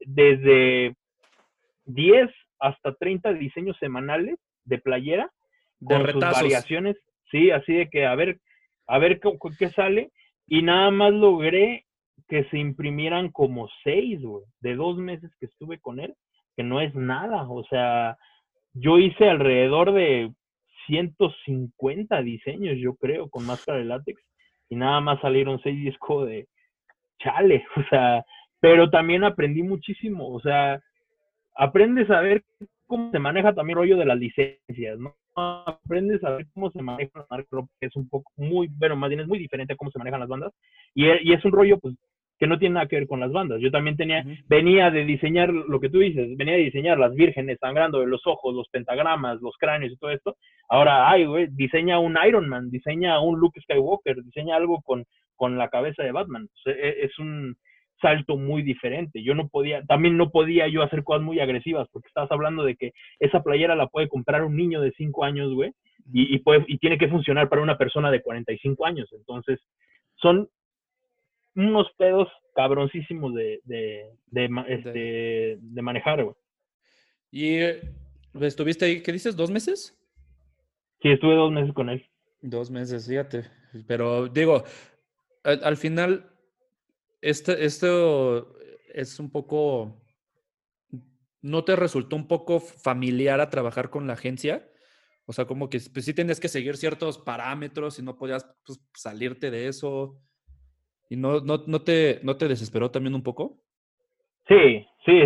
desde 10 hasta 30 diseños semanales de playera con sus variaciones. Sí, así de que a ver, a ver qué, qué sale. Y nada más logré que se imprimieran como seis, güey, de dos meses que estuve con él, que no es nada. O sea, yo hice alrededor de 150 diseños, yo creo, con máscara de látex. Y nada más salieron seis discos de chale, o sea, pero también aprendí muchísimo, o sea, aprendes a ver cómo se maneja también el rollo de las licencias, ¿no? Aprendes a ver cómo se maneja la marca, que es un poco muy, bueno, más bien es muy diferente a cómo se manejan las bandas. Y, y es un rollo, pues, que no tiene nada que ver con las bandas. Yo también tenía, venía de diseñar lo que tú dices, venía de diseñar las vírgenes sangrando de los ojos, los pentagramas, los cráneos y todo esto. Ahora, ay, güey, diseña un Iron Man, diseña un Luke Skywalker, diseña algo con, con la cabeza de Batman. E, es un salto muy diferente. Yo no podía, también no podía yo hacer cosas muy agresivas, porque estabas hablando de que esa playera la puede comprar un niño de 5 años, güey, y, y, puede, y tiene que funcionar para una persona de 45 años. Entonces, son unos pedos cabroncísimos de, de, de, este, de manejar, güey. ¿Y eh, estuviste ahí, qué dices, dos meses? Sí, estuve dos meses con él. Dos meses, fíjate. Pero digo, al, final, este, esto es un poco, ¿no te resultó un poco familiar a trabajar con la agencia? O sea, como que pues, sí tenías que seguir ciertos parámetros y no podías pues, salirte de eso. ¿Y no, no, no, te, no te desesperó también un poco? Sí, sí,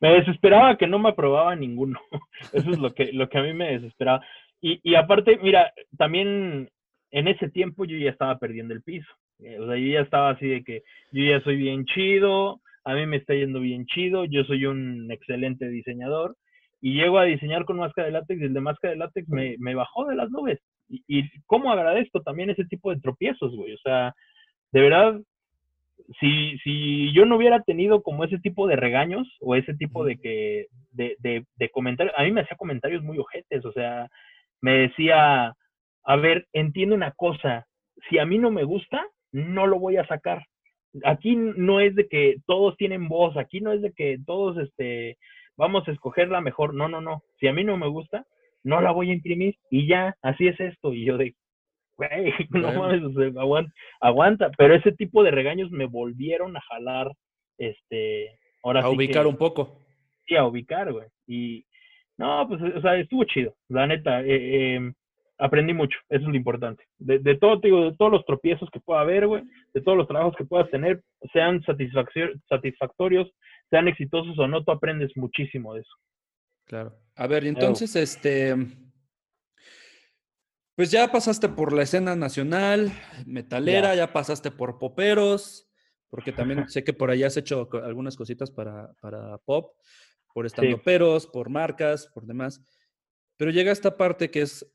me desesperaba que no me aprobaba ninguno. Eso es lo que, lo que a mí me desesperaba. Y, y aparte, mira, también en ese tiempo yo ya estaba perdiendo el piso. Eh, o sea, yo ya estaba así de que yo ya soy bien chido, a mí me está yendo bien chido, yo soy un excelente diseñador. Y llego a diseñar con máscara de látex y el de máscara de látex me, me bajó de las nubes. Y, y cómo agradezco también ese tipo de tropiezos, güey. O sea, de verdad, si, si yo no hubiera tenido como ese tipo de regaños o ese tipo de que de, de, comentarios, a mí me hacía comentarios muy ojetes, o sea, me decía, a ver, entiendo una cosa, si a mí no me gusta, no lo voy a sacar. Aquí no es de que todos tienen voz, aquí no es de que todos este vamos a escoger la mejor, no, no, no. Si a mí no me gusta, no la voy a imprimir y ya, así es esto. Y yo de, güey, no mames, aguanta, aguanta, pero ese tipo de regaños me volvieron a jalar, este, ahora A ubicar un poco. Sí, a ubicar, güey, y, no, pues, o sea, estuvo chido, la neta, eh, em, aprendí mucho, eso es lo importante, de, de todo, digo, de todos los tropiezos que pueda haber, güey, de todos los trabajos que puedas tener, sean satisfactorios, sean exitosos o no, tú aprendes muchísimo de eso. Claro. A ver, entonces, este, pues ya pasaste por la escena nacional, metalera, ya, pasaste por poperos, porque también sé que por allá has hecho algunas cositas para, para pop, por estando peros, por marcas, por demás. Pero llega esta parte que es,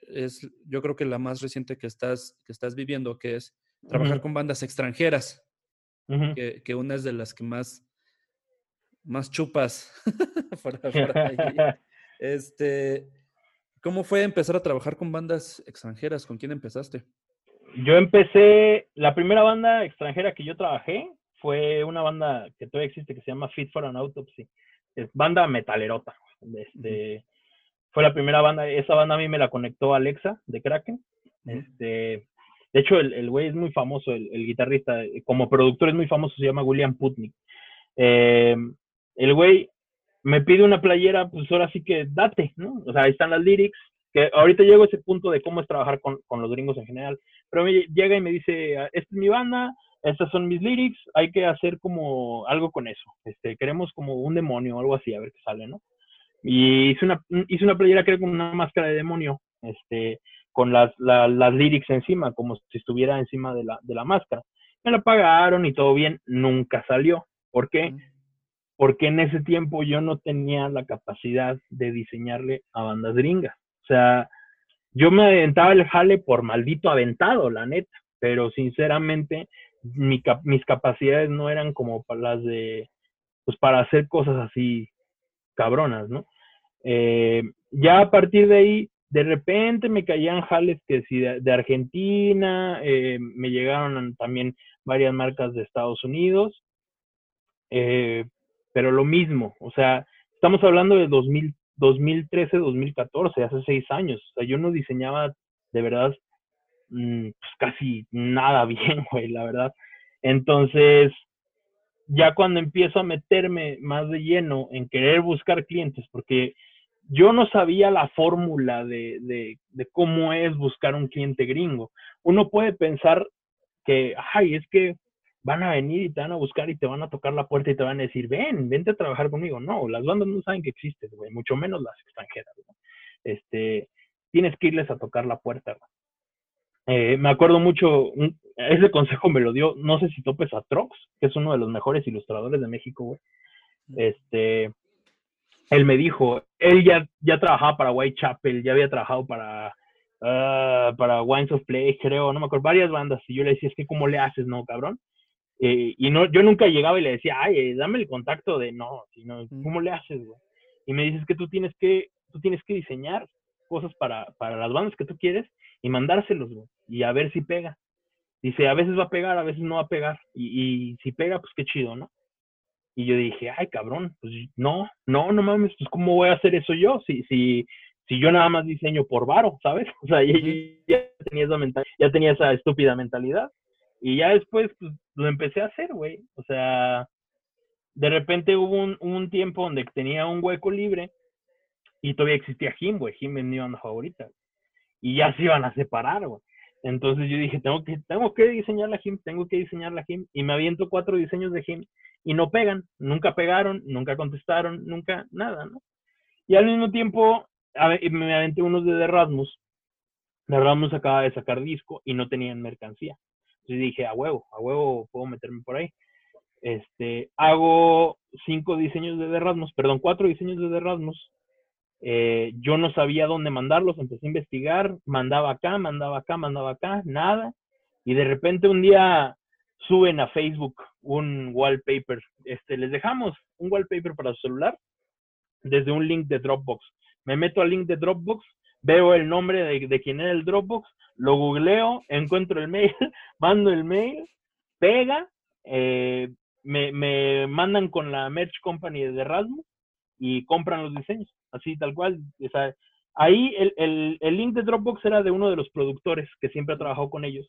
es yo creo que la más reciente que estás, que estás viviendo, que es trabajar con bandas extranjeras, que, que, una es de las que más, más chupas. Este, ¿Cómo fue empezar a trabajar con bandas extranjeras? ¿Con quién empezaste? Yo empecé, la primera banda extranjera que yo trabajé fue una banda que todavía existe que se llama Fit for an Autopsy. Es banda metalerota. Este, Fue la primera banda, esa banda a mí me la conectó Alexa de Kraken. Este, de hecho, el güey es muy famoso, el, guitarrista, como productor es muy famoso, se llama William Putnik. Eh, el güey me pide una playera, pues ahora sí que date, ¿no? O sea, ahí están las lyrics, Que ahorita llego a ese punto de cómo es trabajar con, con los gringos en general. Pero me llega y me dice, esta es mi banda, estas son mis lyrics, hay que hacer como algo con eso. Este, queremos como un demonio algo así, a ver qué sale, ¿no? Y hice una, hice una playera, creo, con una máscara de demonio, este, con las, las lyrics encima, como si estuviera encima de la, de la máscara. Me la pagaron y todo bien, nunca salió. ¿Por qué? Porque en ese tiempo yo no tenía la capacidad de diseñarle a bandas gringas. O sea, yo me aventaba el jale por maldito aventado, la neta, pero sinceramente mis capacidades no eran como para las de, pues para hacer cosas así cabronas, ¿no? Eh, ya a partir de ahí, de repente me caían jales que si de, Argentina, eh, me llegaron también varias marcas de Estados Unidos, eh, pero lo mismo, o sea, estamos hablando de 2000, 2013, 2014, hace seis años, o sea, yo no diseñaba de verdad Mm, pues casi nada bien, güey, la verdad. Entonces, ya cuando empiezo a meterme más de lleno en querer buscar clientes, porque yo no sabía la fórmula de, de, de, cómo es buscar un cliente gringo. Uno puede pensar que, ay, es que van a venir y te van a buscar y te van a tocar la puerta y te van a decir, ven, vente a trabajar conmigo. No, las bandas no saben que existes, güey, mucho menos las extranjeras. Este, tienes que irles a tocar la puerta. Eh, me acuerdo mucho, ese consejo me lo dio, no sé si topes a Trox, que es uno de los mejores ilustradores de México, güey. Este, él me dijo, él ya, ya trabajaba para Whitechapel, ya había trabajado para, uh, para Wines of Play, creo, no me acuerdo, varias bandas, y yo le decía, es que ¿cómo le haces, no, cabrón? Eh, y no, yo nunca llegaba y le decía, ay, eh, dame el contacto de, no, sino, ¿cómo le haces, güey? Y me dices que tú tienes que, tú tienes que diseñar cosas para, para las bandas que tú quieres y mandárselos, güey, y a ver si pega. Dice, a veces va a pegar, a veces no va a pegar, y, y si pega, pues qué chido, ¿no? Y yo dije, ay, cabrón, pues no, no, no mames, pues cómo voy a hacer eso yo, si, si, si yo nada más diseño por varo, ¿sabes? O sea, ya, tenía esa mental, ya tenía esa estúpida mentalidad. Y ya después, pues, lo empecé a hacer, güey. O sea, de repente hubo un, un, tiempo donde tenía un hueco libre y todavía existía Jim, güey. Jim es mi banda favorita y ya se iban a separar, güey. Entonces yo dije, tengo que, tengo que diseñar la GIM, tengo que diseñar la GIM. Y me aviento cuatro diseños de GIM y no pegan, nunca pegaron, nunca contestaron, nunca nada, ¿no? Y al mismo tiempo me aventé unos de Erasmus. De Erasmus acaba de sacar disco y no tenían mercancía. Entonces dije, a huevo, a huevo puedo meterme por ahí. Este, hago cinco diseños de Erasmus, perdón, cuatro diseños de Erasmus eh, yo no sabía dónde mandarlos, empecé a investigar, mandaba acá, mandaba acá, mandaba acá, nada. Y de repente un día suben a Facebook un wallpaper. Este, les dejamos un wallpaper para su celular desde un link de Dropbox. Me meto al link de Dropbox, veo el nombre de, de quién era el Dropbox, lo googleo, encuentro el mail, mando el mail, pega, eh, me, me mandan con la Merch Company de Erasmus y compran los diseños así tal cual. O sea, ahí el, el, el, link de Dropbox era de uno de los productores que siempre ha trabajado con ellos.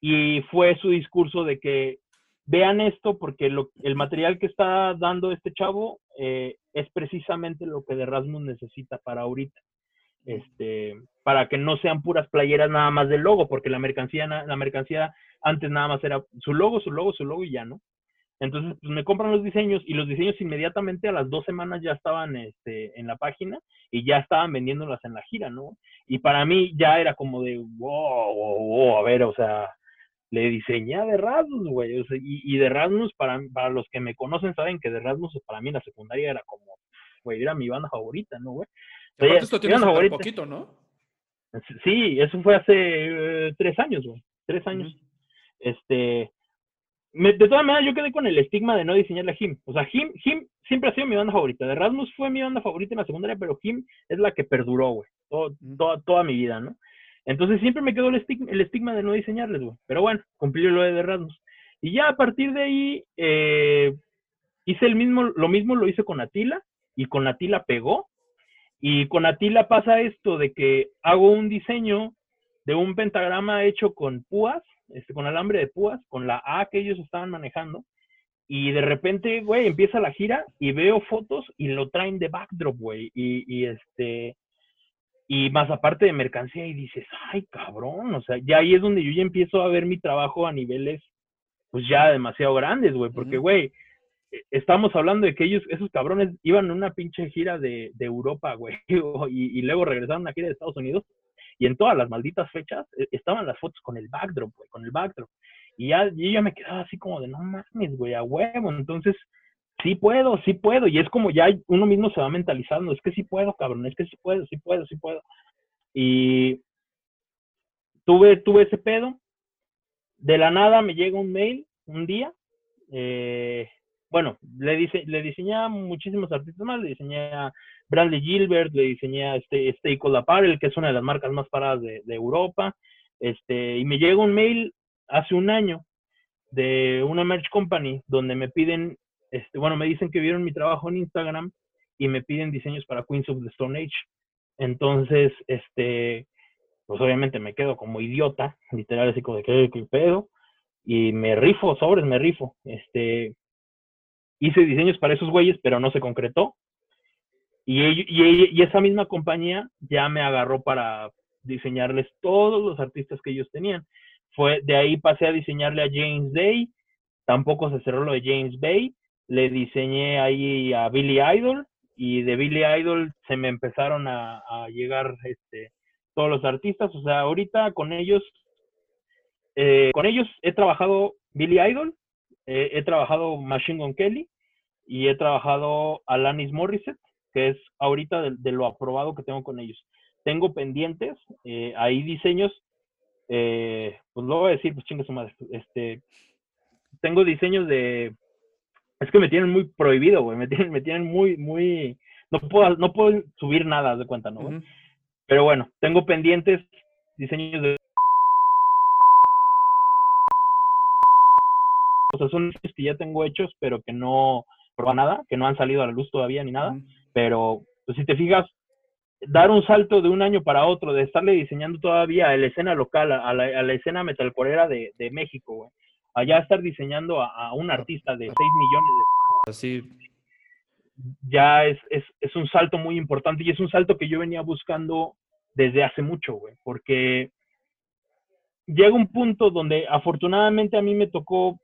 Y fue su discurso de que vean esto porque lo, el material que está dando este chavo eh, es precisamente lo que de Erasmus necesita para ahorita. Este, para que no sean puras playeras nada más del logo, porque la mercancía, la mercancía antes nada más era su logo, su logo, su logo y ya, ¿no? Entonces, pues me compran los diseños y los diseños inmediatamente a las dos semanas ya estaban este, en la página y ya estaban vendiéndolas en la gira, ¿no? Y para mí ya era como de, wow, wow, a ver, o sea, le diseñé de Rasmus, güey. y, de Rasmus, para, para los que me conocen, saben que de Rasmus para mí la secundaria era como, güey, era mi banda favorita, ¿no, güey? Sea, esto tiene un poquito, ¿no? Sí, eso fue hace eh, tres años, güey. Tres años. Este, de todas maneras, yo quedé con el estigma de no diseñar la Him. O sea, Him siempre ha sido mi banda favorita. De Rasmus fue mi banda favorita en la secundaria, pero Him es la que perduró, güey. toda, toda mi vida, ¿no? Entonces siempre me quedó el estigma, el estigma de no diseñarles, güey. Pero bueno, cumplí lo de Rasmus. Y ya a partir de ahí, eh, hice el mismo, lo mismo lo hice con Atila, y con Atila pegó. Y con Atila pasa esto de que hago un diseño de un pentagrama hecho con púas este, con alambre de púas, con la A que ellos estaban manejando. Y de repente, güey, empieza la gira y veo fotos y lo traen de backdrop, güey. Y, este. y más aparte de mercancía y dices, ay cabrón, o sea, ya ahí es donde yo ya empiezo a ver mi trabajo a niveles pues ya demasiado grandes, güey, porque güey, estamos hablando de que ellos, esos cabrones, iban en una pinche gira de, de Europa, güey, y, luego regresaron a gira de Estados Unidos, y en todas las malditas fechas e, estaban las fotos con el backdrop, güey, con el backdrop. Y ya, yo me quedaba así como de, no mames, güey, a huevo. Entonces, sí puedo, sí puedo. Y es como ya uno mismo se va mentalizando, es que sí puedo, cabrón, es que sí puedo, sí puedo, sí puedo. Y tuve, tuve ese pedo. De la nada me llega un mail un día. Eh, bueno, le, dice, le diseñé a muchísimos artistas más, le diseñé a Bradley Gilbert, le diseñé a este Staples Apparel, que es una de las marcas más paradas de, de Europa. Este, y me llega un mail hace un año de una merch company donde me piden, este, bueno, me dicen que vieron mi trabajo en Instagram y me piden diseños para Queens of the Stone Age. Entonces, este, pues obviamente me quedo como idiota, literal, así como de qué, qué pedo, y me rifo, sobres, me rifo. Este, hice diseños para esos güeyes, pero no se concretó. Y, y, esa misma compañía ya me agarró para diseñarles todos los artistas que ellos tenían. Fue, de ahí pasé a diseñarle a James Day, tampoco se cerró lo de James Bay, le diseñé ahí a Billy Idol y de Billy Idol se me empezaron a, llegar este, todos los artistas, o sea, ahorita con ellos, eh, con ellos he trabajado Billy Idol, eh, he trabajado Machine Gun Kelly y he trabajado Alanis Morissette, que es ahorita de, lo aprobado que tengo con ellos. Tengo pendientes, eh, ahí diseños eh, pues lo voy a decir, pues chinga su madre. Este, tengo diseños de, es que me tienen muy prohibido, güey, me tienen, me tienen muy, muy, no puedo, no puedo subir nada de cuenta, ¿no? Pero bueno, tengo pendientes diseños de sea, son que ya tengo hechos, pero que no prueba nada, que no han salido a la luz todavía ni nada. Pero, pues si te fijas, dar un salto de un año para otro, de estarle diseñando todavía a la escena local, a la, a la escena metalcorera de, de México, güey. Allá estar diseñando a, un artista de 6 millones de... Así. Ya es, es, es un salto muy importante y es un salto que yo venía buscando desde hace mucho, güey, porque llega un punto donde afortunadamente a mí me tocó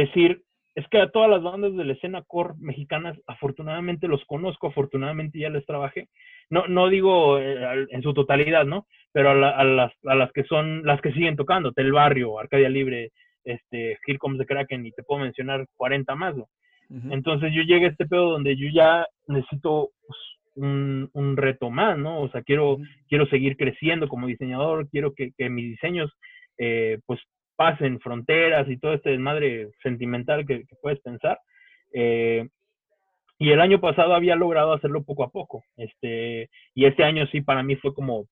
decir, es que a todas las bandas de la escena core mexicanas, afortunadamente los conozco, afortunadamente ya les trabajé. No, no digo eh, en su totalidad, ¿no? Pero a, las, a las que son, las que siguen tocando, Tel Barrio, Arcadia Libre, este, Here Comes the Kraken, y te puedo mencionar 40 más, ¿no? Entonces yo llegué a este pedo donde yo ya necesito pues, un, un, reto más, ¿no? O sea, quiero, quiero seguir creciendo como diseñador, quiero que, que mis diseños, eh, pues, pasen fronteras y todo este desmadre sentimental que, puedes pensar. Eh, y el año pasado había logrado hacerlo poco a poco. Este, y este año sí para mí fue como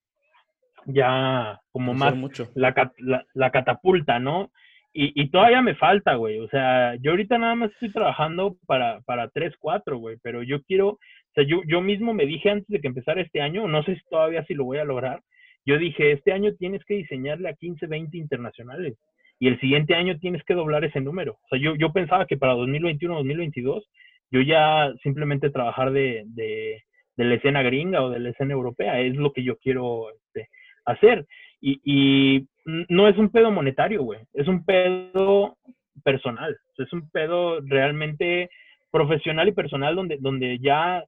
ya como más La, la, catapulta, ¿no? Y, y, todavía me falta, güey. O sea, yo ahorita nada más estoy trabajando para, para 3, 4, güey. Pero yo quiero, o sea, yo, yo mismo me dije antes de que empezara este año, no sé si todavía si lo voy a lograr. Yo dije, este año tienes que diseñarle a 15, 20 internacionales y el siguiente año tienes que doblar ese número. O sea, yo, yo pensaba que para 2021, 2022, yo ya simplemente trabajar de, de, la escena gringa o de la escena europea es lo que yo quiero este, hacer. Y, y no es un pedo monetario, güey, es un pedo personal, es un pedo realmente profesional y personal donde, donde ya,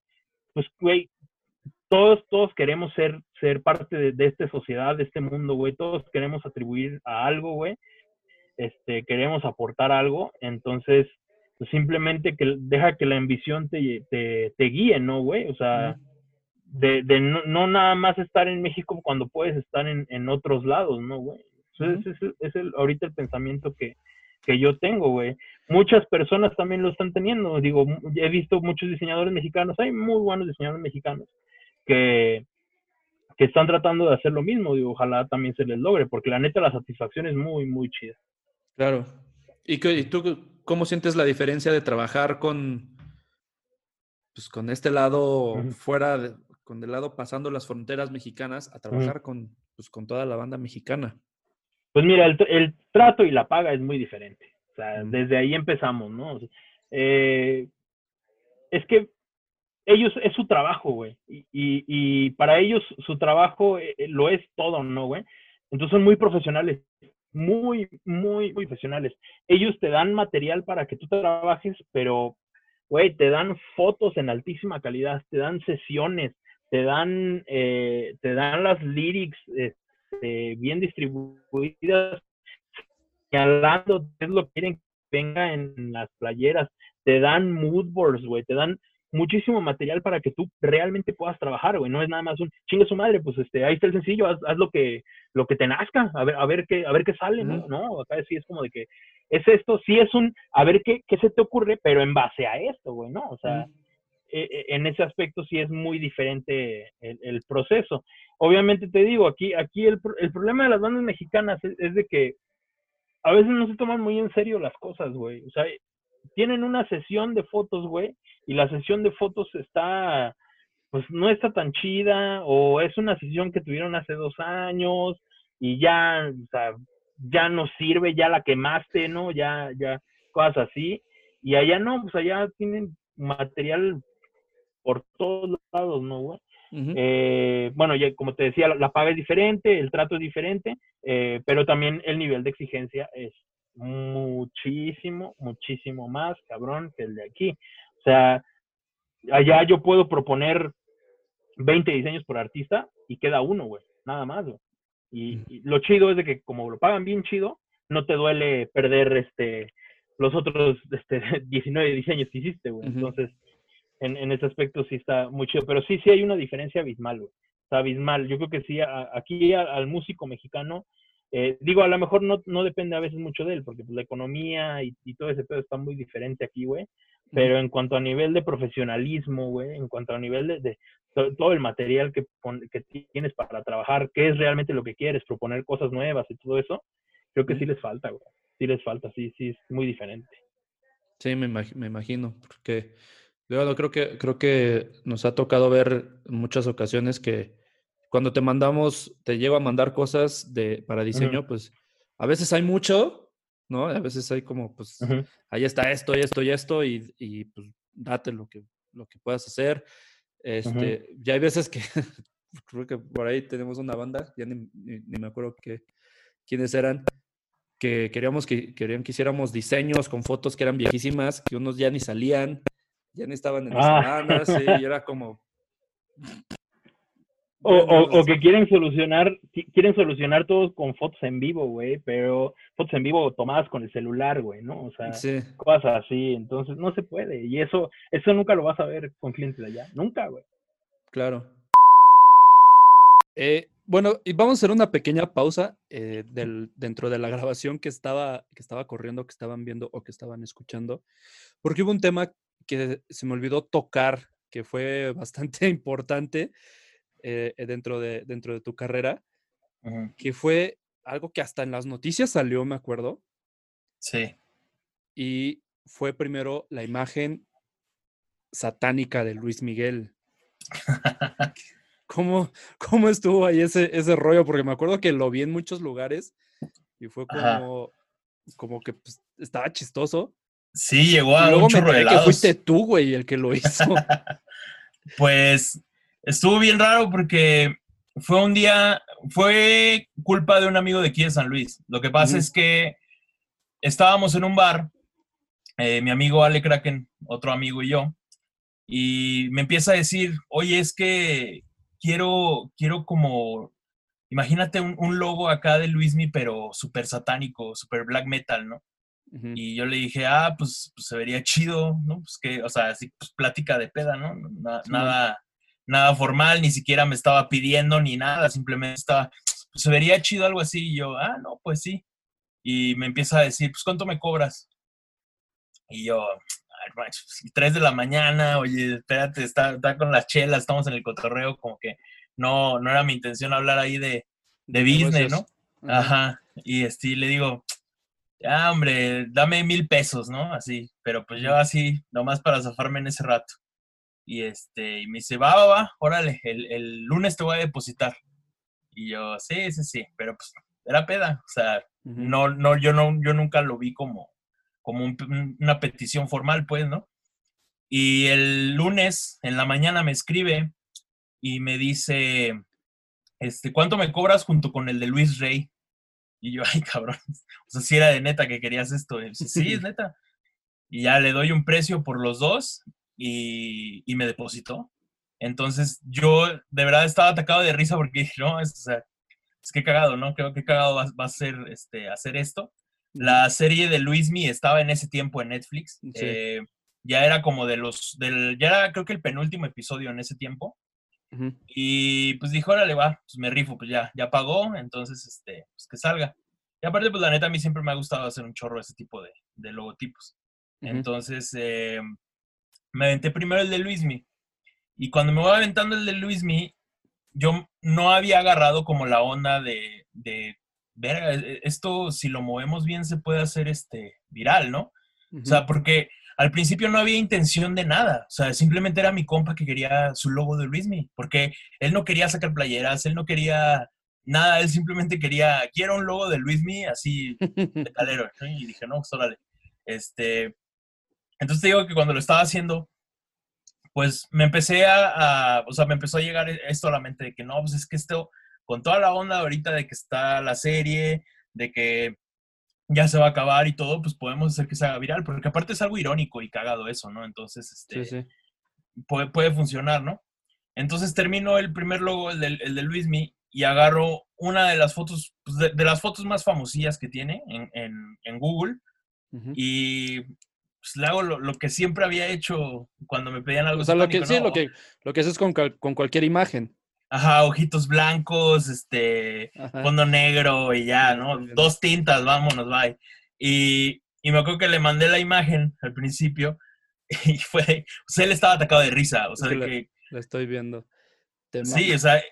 pues, güey, todos, todos queremos ser, ser parte de, de esta sociedad, de este mundo, güey, todos queremos atribuir a algo, güey, este, queremos aportar algo, entonces pues, simplemente que deja que la ambición te, te, te guíe, ¿no, güey? O sea, de, de no, nada más estar en México cuando puedes estar en, en otros lados, ¿no, güey? Entonces, es, el, ahorita el pensamiento que, que yo tengo, güey. Muchas personas también lo están teniendo. Digo, he visto muchos diseñadores mexicanos, hay muy buenos diseñadores mexicanos que, que están tratando de hacer lo mismo. Digo, ojalá también se les logre, porque la neta la satisfacción es muy, muy chida. Claro. ¿Y, tú cómo sientes la diferencia de trabajar con, pues, con este lado fuera, con el lado pasando las fronteras mexicanas, a trabajar con, pues, con toda la banda mexicana? Pues mira, el, trato y la paga es muy diferente. O sea, desde ahí empezamos, ¿no? Eh, es que ellos es su trabajo, güey. Y, y, para ellos su trabajo eh, eh, lo es todo, ¿no, güey? Entonces son muy profesionales, muy, muy, muy profesionales. Ellos te dan material para que tú trabajes, pero, güey, te dan fotos en altísima calidad, te dan sesiones, te dan, eh, te dan las lyrics este, bien distribuidas, señalando qué es lo que quieren que venga en las playeras, te dan mood boards, güey, te dan muchísimo material para que tú realmente puedas trabajar, güey. No es nada más un chingue su madre, pues este, ahí está el sencillo, haz, lo que lo que te nazca, a ver, a ver qué, a ver qué sale, ¿no? No, acá sí es como de que es esto, sí es un, a ver qué, qué se te ocurre, pero en base a esto, güey, ¿no? O sea, e, e, en ese aspecto sí es muy diferente el, proceso. Obviamente te digo, aquí, aquí el, el problema de las bandas mexicanas es, es, de que a veces no se toman muy en serio las cosas, güey. O sea, tienen una sesión de fotos, güey, y la sesión de fotos está, pues no está tan chida, o es una sesión que tuvieron hace dos años, y ya, o sea, ya no sirve, ya la quemaste, ¿no? Ya, ya, cosas así. Y allá no, pues allá tienen material por todos lados, ¿no, güey? eh, bueno, ya como te decía, la, paga es diferente, el trato es diferente, eh, pero también el nivel de exigencia es muchísimo, muchísimo más cabrón que el de aquí. O sea, allá yo puedo proponer 20 diseños por artista y queda uno, güey, nada más, güey. Y, lo chido es de que como lo pagan bien chido, no te duele perder este los otros este, 19 diseños que hiciste, güey. Entonces, en, en, ese aspecto sí está muy chido. Pero sí, sí hay una diferencia abismal, güey. Está abismal. Yo creo que sí, aquí al músico mexicano eh, digo, a lo mejor no, no, depende a veces mucho de él, porque pues, la economía y, todo ese pedo está muy diferente aquí, güey. Pero en cuanto a nivel de profesionalismo, güey, en cuanto a nivel de, todo el material que, que tienes para trabajar, qué es realmente lo que quieres, proponer cosas nuevas y todo eso, creo que sí les falta, güey. Sí les falta, sí, sí, es muy diferente. Sí, me, me imagino, porque yo creo que, creo que nos ha tocado ver en muchas ocasiones que cuando te mandamos, te llego a mandar cosas de, para diseño, pues a veces hay mucho, ¿no? A veces hay como, pues, ahí está esto esto y esto y, y, pues date lo que, lo que puedas hacer. Este, Ya hay veces que, creo que por ahí tenemos una banda, ya ni, ni, me acuerdo que, quiénes eran, que queríamos que, querían que hiciéramos diseños con fotos que eran viejísimas, que unos ya ni salían, ya ni estaban en las ah. bandas, y era como, o, que quieren solucionar, quieren solucionar todo con fotos en vivo, güey, pero fotos en vivo tomadas con el celular, güey, ¿no? O sea, cosas así, entonces no se puede. Y eso, eso nunca lo vas a ver con clientes de allá, nunca, güey. Claro. Eh, bueno, y vamos a hacer una pequeña pausa eh, del, dentro de la grabación que estaba, que estaba corriendo, que estaban viendo o que estaban escuchando, porque hubo un tema que se me olvidó tocar, que fue bastante importante eh, eh, dentro, de, dentro de tu carrera, que fue algo que hasta en las noticias salió, me acuerdo. Sí. Y fue primero la imagen satánica de Luis Miguel. ¿Cómo, ¿Cómo estuvo ahí ese, ese rollo? Porque me acuerdo que lo vi en muchos lugares y fue como, como que pues, estaba chistoso. Sí, llegó a un chorro de que fuiste tú, güey, el que lo hizo. pues estuvo bien raro porque fue un día, fue culpa de un amigo de aquí de San Luis. Lo que pasa es que estábamos en un bar, eh, mi amigo Ale Kraken, otro amigo y yo, y me empieza a decir, oye, es que quiero, quiero como, imagínate un, logo acá de Luismi, pero súper satánico, súper black metal, ¿no? Y yo le dije, ah, pues, pues, se vería chido, ¿no? Pues que, o sea, así, pues plática de peda, ¿no? nada, nada formal, ni siquiera me estaba pidiendo ni nada, simplemente estaba, pues se vería chido algo así. Y yo, ah, no, pues sí. Y me empieza a decir, pues ¿cuánto me cobras? Y yo, ay, tres de la mañana, oye, espérate, está, está, con las chelas, estamos en el cotorreo, como que no, no era mi intención hablar ahí de, de business, ¿no? Ajá. Y este, le digo, ya, hombre, dame mil pesos, ¿no? Así, pero pues yo así, nomás para zafarme en ese rato. Y, este, y me dice, va, va, va, órale, el, el, lunes te voy a depositar. Y yo, sí, sí, sí, pero pues era peda. O sea, no, no, yo no, yo nunca lo vi como, como una petición formal, pues, ¿no? Y el lunes en la mañana me escribe y me dice, este, ¿cuánto me cobras junto con el de Luis Rey? Y yo, ay, cabrón, o sea, si era de neta que querías esto. sí, es neta. Y ya le doy un precio por los dos y, y, me depositó. Entonces yo de verdad estaba atacado de risa porque dije, no, es, o sea, es que cagado, ¿no? Creo que cagado va, va, a ser este, hacer esto. La serie de Luismi estaba en ese tiempo en Netflix. Eh, ya era como de los, del, ya era creo que el penúltimo episodio en ese tiempo. Y pues dijo, órale, va, pues me rifo, pues ya, ya pagó, entonces, este, pues que salga. Y aparte, pues la neta, a mí siempre me ha gustado hacer un chorro ese tipo de, de logotipos. Entonces, eh, me aventé primero el de Luismi. Y cuando me voy aventando el de Luismi, yo no había agarrado como la onda de, de ver, e, esto si lo movemos bien se puede hacer este viral, ¿no? O sea, porque al principio no había intención de nada. O sea, simplemente era mi compa que quería su logo de Luismi, porque él no quería sacar playeras, él no quería nada, él simplemente quería, quiero un logo de Luismi así de calero. Y dije, no, pues órale. Este, entonces te digo que cuando lo estaba haciendo, pues me empecé a, o sea, me empezó a llegar esto a la mente de que no, pues es que esto, con toda la onda ahorita de que está la serie, de que ya se va a acabar y todo, pues podemos hacer que se haga viral, porque aparte es algo irónico y cagado eso, ¿no? Entonces, este, Puede, puede, funcionar, ¿no? Entonces termino el primer logo, el de, el de Luismi, y agarro una de las fotos, pues de, las fotos más famosillas que tiene en, en, en Google, y pues, le hago lo, que siempre había hecho cuando me pedían algo. O sea, lo que, sí, lo que, lo que haces con, con cualquier imagen. Ajá, ojitos blancos, este, fondo negro y ya, ¿no? Dos tintas, vámonos, bye. Y, y, me acuerdo que le mandé la imagen al principio y fue, o sea, él estaba atacado de risa, o sea, de que... Lo estoy viendo. sí, o sea,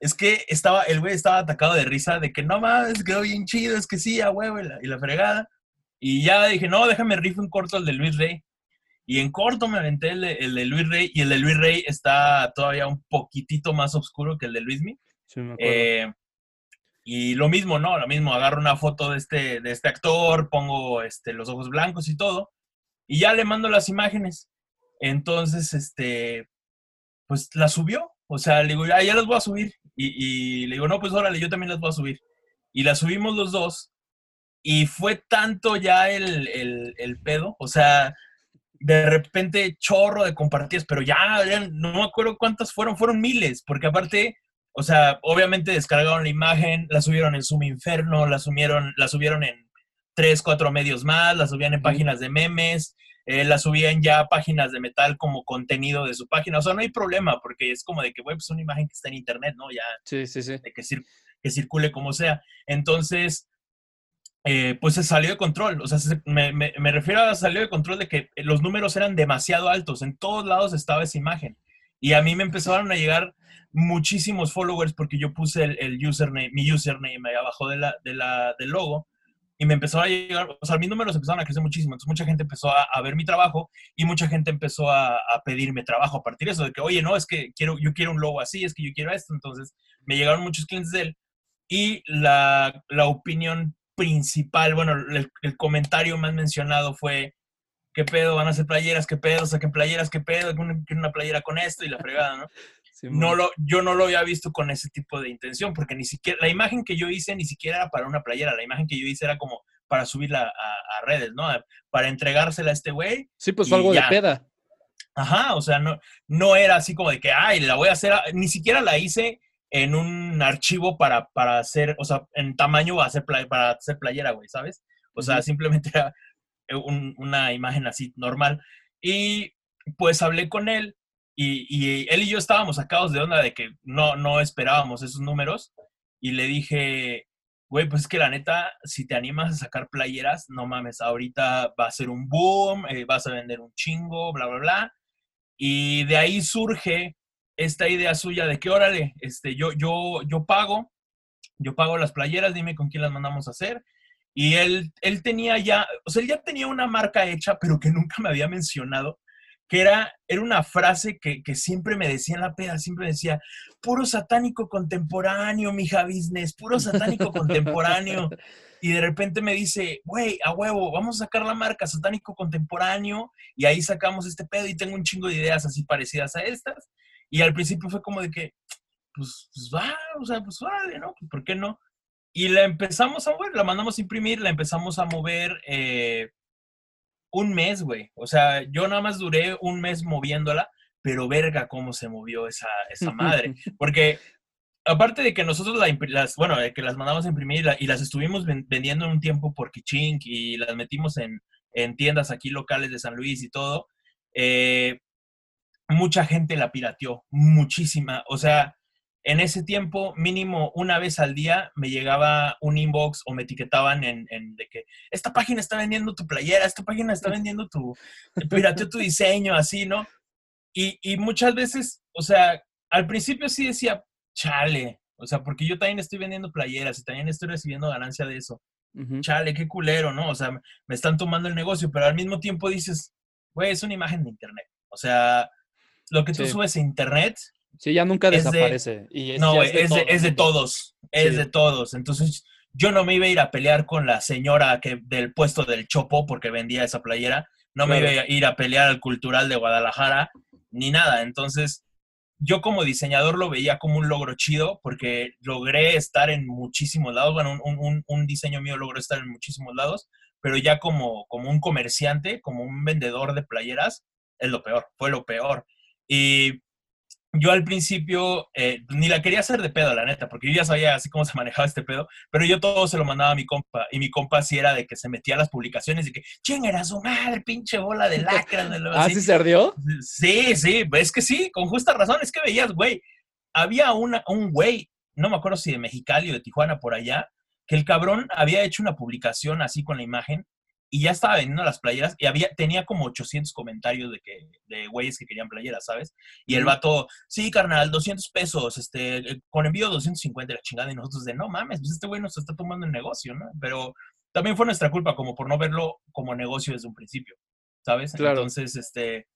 es que estaba, el güey estaba atacado de risa de que no mames, quedó bien chido, es que sí, a huevo, y la, y la fregada. Y ya dije, no, déjame rifo un corto el de Luis Rey. Y en corto me aventé el de, Luis Rey y el de Luis Rey está todavía un poquitito más oscuro que el de Luismi. Sí, me eh, y lo mismo, ¿no? Lo mismo, agarro una foto de este, de este actor, pongo este, los ojos blancos y todo, y ya le mando las imágenes. Entonces, este, pues la subió. O sea, le digo, ya, ya las voy a subir. Y, y, le digo, no, pues órale, yo también las voy a subir. Y las subimos los dos. Y fue tanto ya el, el, el pedo. O sea, de repente chorro de compartidas, pero ya, no me acuerdo cuántas fueron, fueron miles, porque aparte, o sea, obviamente descargaron la imagen, la subieron en Zoom Inferno, la subieron, la subieron en tres, cuatro medios más, la subían en páginas de memes, eh, la subían ya a páginas de metal como contenido de su página. O sea, no hay problema, porque es como de que, bueno, pues una imagen que está en internet, ¿no? Ya, sí, sí, sí. De que, que circule como sea. Entonces, eh, pues se salió de control. O sea, me, refiero a salió de control de que los números eran demasiado altos. En todos lados estaba esa imagen. Y a mí me empezaron a llegar muchísimos followers porque yo puse el, username, mi username ahí abajo de del logo. Y me empezaron a llegar, o sea, mis números empezaron a crecer muchísimo. Entonces mucha gente empezó a, ver mi trabajo y mucha gente empezó a, a, pedirme trabajo a partir de eso, de que, oye, no, es que quiero, yo quiero un logo así, es que yo quiero esto. Entonces me llegaron muchos clientes de él. Y la, la opinión principal, bueno, el, comentario más mencionado fue, ¿qué pedo? ¿Van a hacer playeras? ¿Qué pedo? ¿Saquen playeras? ¿Qué pedo? Quiero una playera con esto y la fregada, ¿no? no lo, yo no lo había visto con ese tipo de intención, porque ni siquiera, la imagen que yo hice ni siquiera era para una playera, la imagen que yo hice era como para subirla a, redes, ¿no? Para entregársela a este güey. Sí, pues fue algo de peda. Ajá, o sea, no, no era así como de que, ay, la voy a hacer, ni siquiera la hice en un archivo para, para hacer, o sea, en tamaño para hacer, para hacer playera, güey, ¿sabes? O sea, simplemente era una imagen así normal. Y pues hablé con él y, y, él y yo estábamos sacados de onda de que no, no esperábamos esos números y le dije, güey, pues es que la neta, si te animas a sacar playeras, no mames, ahorita va a ser un boom, eh, vas a vender un chingo, bla, bla, bla. Y de ahí surge esta idea suya de que, órale, este, yo, yo, yo pago, yo pago las playeras, dime con quién las mandamos a hacer. Y él, él tenía ya, o sea, él ya tenía una marca hecha, pero que nunca me había mencionado. que era, era una frase que, que siempre me decía en la peda, siempre me decía, puro satánico contemporáneo, mija business, puro satánico contemporáneo. Y de repente me dice, güey, a huevo, vamos a sacar la marca satánico contemporáneo y ahí sacamos este pedo y tengo un chingo de ideas así parecidas a estas. Y al principio fue como de que, pues, pues va, o sea, pues vale, ¿no? ¿Por qué no? Y la empezamos a mover, la mandamos a imprimir, la empezamos a mover eh, un mes, güey. O sea, yo nada más duré un mes moviéndola, pero verga cómo se movió esa, esa madre. Porque aparte de que nosotros las, bueno, de que las mandamos a imprimir y las estuvimos vendiendo en un tiempo por Kichink y las metimos en, en, tiendas aquí locales de San Luis y todo, eh, mucha gente la pirateó, muchísima. O sea, en ese tiempo, mínimo una vez al día, me llegaba un inbox o me etiquetaban en, de que esta página está vendiendo tu playera, esta página está vendiendo tu, pirateó tu diseño, así, ¿no? Y, y muchas veces, o sea, al principio sí decía, chale, o sea, porque yo también estoy vendiendo playeras y también estoy recibiendo ganancia de eso. Chale, qué culero, ¿no? O sea, me están tomando el negocio, pero al mismo tiempo dices, güey, es una imagen de internet. O sea, lo que tú subes a internet. Sí, ya nunca desaparece. y no, es, de, es, de, es de todos. Es de todos. Entonces, yo no me iba a ir a pelear con la señora que, del puesto del Chopo porque vendía esa playera. No me iba a ir a pelear al cultural de Guadalajara, ni nada. Entonces, yo como diseñador lo veía como un logro chido porque logré estar en muchísimos lados. Bueno, un, diseño mío logró estar en muchísimos lados, pero ya como, como un comerciante, como un vendedor de playeras, es lo peor, fue lo peor. Y yo al principio eh, ni la quería hacer de pedo, la neta, porque yo ya sabía así cómo se manejaba este pedo, pero yo todo se lo mandaba a mi compa, y mi compa sí era de que se metía a las publicaciones y que, ¿quién era su madre, pinche bola de lacra? ¿Ah, sí se ardió? Sí, sí, es que sí, con justa razón, es que veías, güey, había una, un güey, no me acuerdo si de Mexicali o de Tijuana por allá, que el cabrón había hecho una publicación así con la imagen y ya estaba vendiendo las playeras y había, tenía como 800 comentarios de que, de güeyes que querían playeras, ¿sabes? Y el vato, sí, carnal, 200 pesos, este, eh, con envío 250 la chingada y nosotros de, no mames, pues este güey nos está tomando el negocio, ¿no? Pero también fue nuestra culpa como por no verlo como negocio desde un principio, ¿sabes? Entonces, este,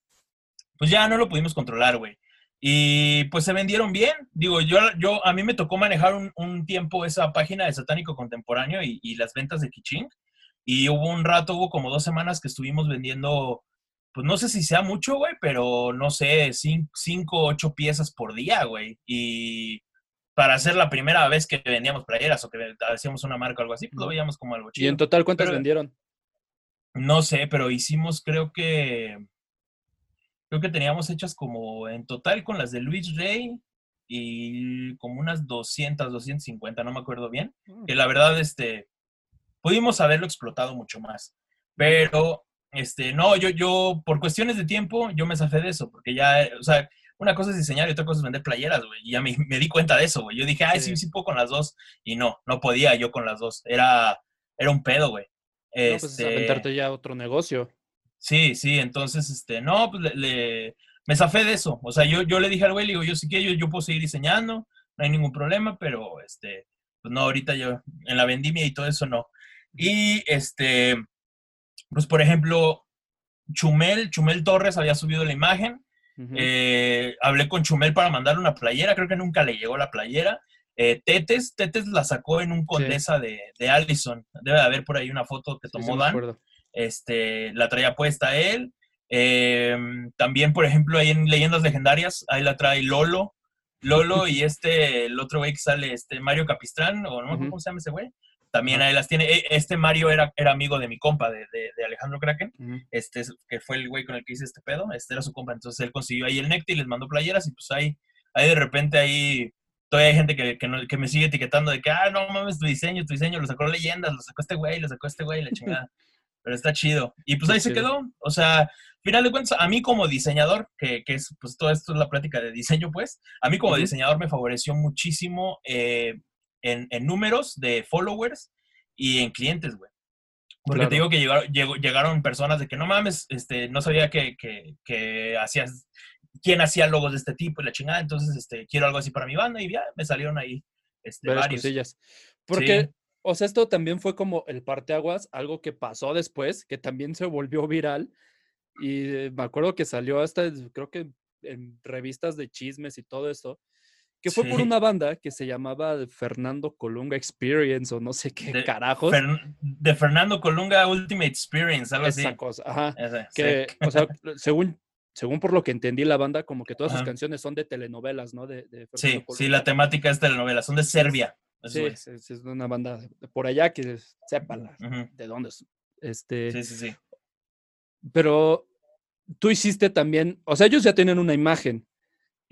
pues ya no lo pudimos controlar, güey. Y pues se vendieron bien. Digo, yo, yo a mí me tocó manejar un, un tiempo esa página de Satánico Contemporáneo y, y las ventas de Kiching. Y hubo un rato, hubo como dos semanas que estuvimos vendiendo, pues no sé si sea mucho, güey, pero no sé, cinco, ocho piezas por día, güey. Y para hacer la primera vez que vendíamos playeras o que hacíamos una marca o algo así, pues lo veíamos como algo chido. ¿Y en total cuántas vendieron? No sé, pero hicimos, creo que, creo que teníamos hechas como en total con las de Luis Rey y como unas 200, 250, no me acuerdo bien. Mm. Que la verdad, este, pudimos haberlo explotado mucho más. Pero, este, no, yo, yo, por cuestiones de tiempo, yo me zafé de eso, porque ya, o sea, una cosa es diseñar y otra cosa es vender playeras, güey. Y ya me, me, di cuenta de eso, güey. Yo dije, ay, sí. sí, puedo con las dos. Y no, no podía yo con las dos. Era, era un pedo, güey. No, pues este, aventarte ya otro negocio. Sí, sí, entonces, este, no, pues le, me zafé de eso. O sea, yo, yo le dije al güey, le digo, yo sí que yo, yo puedo seguir diseñando, no hay ningún problema, pero, este, pues no, ahorita yo, en la vendimia y todo eso, no. Y este, pues por ejemplo, Chumel, Chumel Torres había subido la imagen. Eh, hablé con Chumel para mandarle una playera, creo que nunca le llegó la playera. Eh, Tetes, Tetes la sacó en un condesa de, de, Allison. Debe de haber por ahí una foto que tomó Dan. Este, la traía puesta él. Eh, también, por ejemplo, ahí en Leyendas Legendarias, ahí la trae Lolo. Lolo y este, el otro güey que sale, este Mario Capistrán, o no, ¿cómo se llama ese güey? También ahí las tiene. E, este Mario era, era amigo de mi compa, de, de, Alejandro Kraken, este, que fue el güey con el que hice este pedo, este era su compa, entonces él consiguió ahí el Necti y les mandó playeras y pues ahí, ahí de repente ahí todavía hay gente que, que, me sigue etiquetando de que, ah, no mames, tu diseño, tu diseño, lo sacó leyendas, lo sacó este güey, lo sacó este güey, la chingada. Pero está chido. Y pues ahí se quedó. O sea, final de cuentas, a mí como diseñador, que, que es, pues todo esto es la práctica de diseño, pues, a mí como diseñador me favoreció muchísimo eh, en, números de followers y en clientes, güey. Porque te digo que llegaron, llegaron personas de que no mames, este, no sabía que, que, hacías, quién hacía logos de este tipo y la chingada, entonces este, quiero algo así para mi banda y ya me salieron ahí este, varios. Cosillas. Porque, o sea, esto también fue como el parteaguas, algo que pasó después, que también se volvió viral, Y eh, me acuerdo que salió hasta, creo que en revistas de chismes y todo eso, que fue por una banda que se llamaba Fernando Colunga Experience o no sé qué De carajos. Fer- de Fernando Colunga Ultimate Experience, algo así. esa cosa, ajá. Sí. Que, o sea, según, según por lo que entendí la banda, como que todas sus canciones son de telenovelas, ¿no? De, Sí, sí, la temática es telenovela, son de Serbia. Sí, es, es una banda por allá que Ujú. de dónde es. Este, Sí, sí, sí. pero tú hiciste también, o sea, ellos ya tienen una imagen